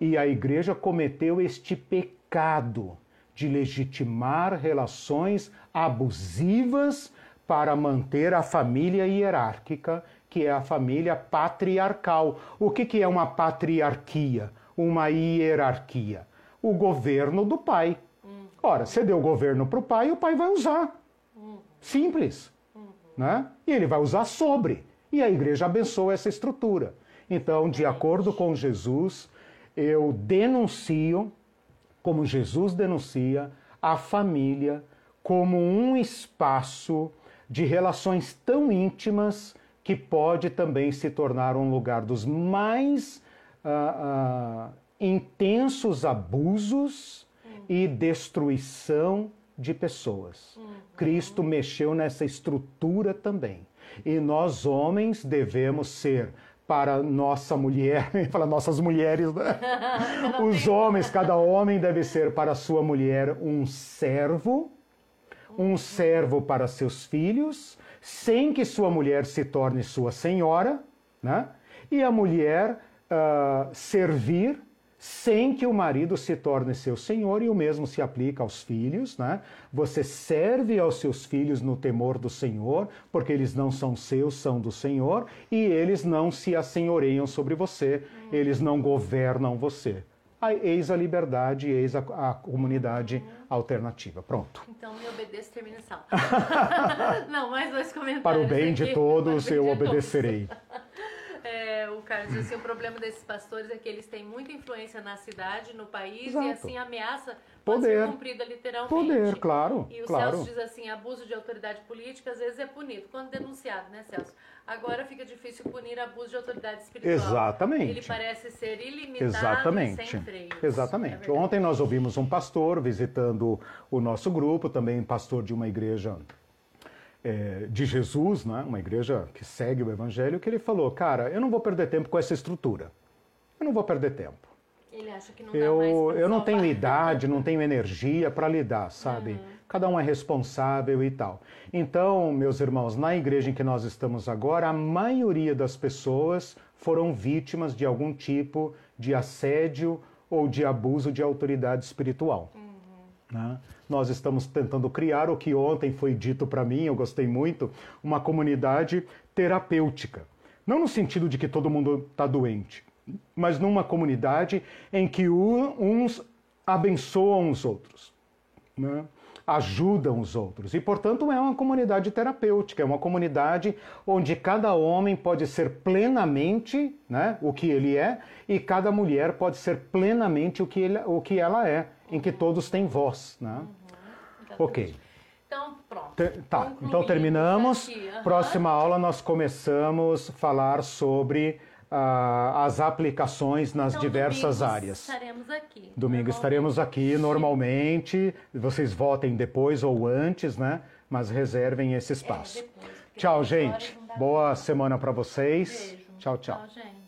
E a igreja cometeu este pecado de legitimar relações abusivas para manter a família hierárquica, que é a família patriarcal. O que, que é uma patriarquia? Uma hierarquia? O governo do pai. Ora, você deu o governo para o pai, o pai vai usar. Simples. Né? E ele vai usar sobre. E a igreja abençoa essa estrutura. Então, de acordo com Jesus, eu denuncio como Jesus denuncia, a família como um espaço de relações tão íntimas que pode também se tornar um lugar dos mais uh, uh, intensos abusos uhum. e destruição de pessoas. Uhum. Cristo mexeu nessa estrutura também. E nós, homens, devemos ser para nossa mulher, fala nossas mulheres, né? Os homens, cada homem deve ser para sua mulher um servo, um servo para seus filhos, sem que sua mulher se torne sua senhora, né? E a mulher uh, servir sem que o marido se torne seu senhor, e o mesmo se aplica aos filhos, né? Você serve aos seus filhos no temor do Senhor, porque eles não são seus, são do Senhor, e eles não se assenhoreiam sobre você, eles não governam você. Eis a liberdade, eis a, a comunidade alternativa. Pronto. Então me obedeça terminação. não, mais dois comentários. Para o bem aqui. de todos, eu obedecerei. É, o Carlos assim, o problema desses pastores é que eles têm muita influência na cidade, no país, Exato. e assim ameaça pode Poder. ser cumprida literalmente. Poder, claro. E o claro. Celso diz assim, abuso de autoridade política às vezes é punido, quando denunciado, né, Celso? Agora fica difícil punir abuso de autoridade espiritual. Exatamente. Ele parece ser ilimitado Exatamente. sem freios. Exatamente. É Ontem nós ouvimos um pastor visitando o nosso grupo, também pastor de uma igreja é, de Jesus, né, uma igreja que segue o Evangelho, que ele falou: Cara, eu não vou perder tempo com essa estrutura. Eu não vou perder tempo. Ele acha que não eu, dá mais Eu não tenho idade, não tenho energia para lidar, sabe? Uhum. Cada um é responsável e tal. Então, meus irmãos, na igreja em que nós estamos agora, a maioria das pessoas foram vítimas de algum tipo de assédio ou de abuso de autoridade espiritual. Uhum. Né? Nós estamos tentando criar o que ontem foi dito para mim, eu gostei muito, uma comunidade terapêutica. Não no sentido de que todo mundo está doente, mas numa comunidade em que uns abençoam os outros. Né? ajudam os outros. E, portanto, é uma comunidade terapêutica, é uma comunidade onde cada homem pode ser plenamente né, o que ele é e cada mulher pode ser plenamente o que, ele, o que ela é, em que todos têm voz. Né? Uhum. Ok. Então, pronto. tá, então terminamos. Uhum. Próxima aula nós começamos a falar sobre uh, as aplicações nas então, diversas áreas. Estaremos aqui. Domingo estaremos aqui normalmente. Vocês votem depois ou antes, né? Mas reservem esse é, espaço. É, depois, tchau, gente. Boa semana para vocês. Beijo. Tchau, tchau. Tchau.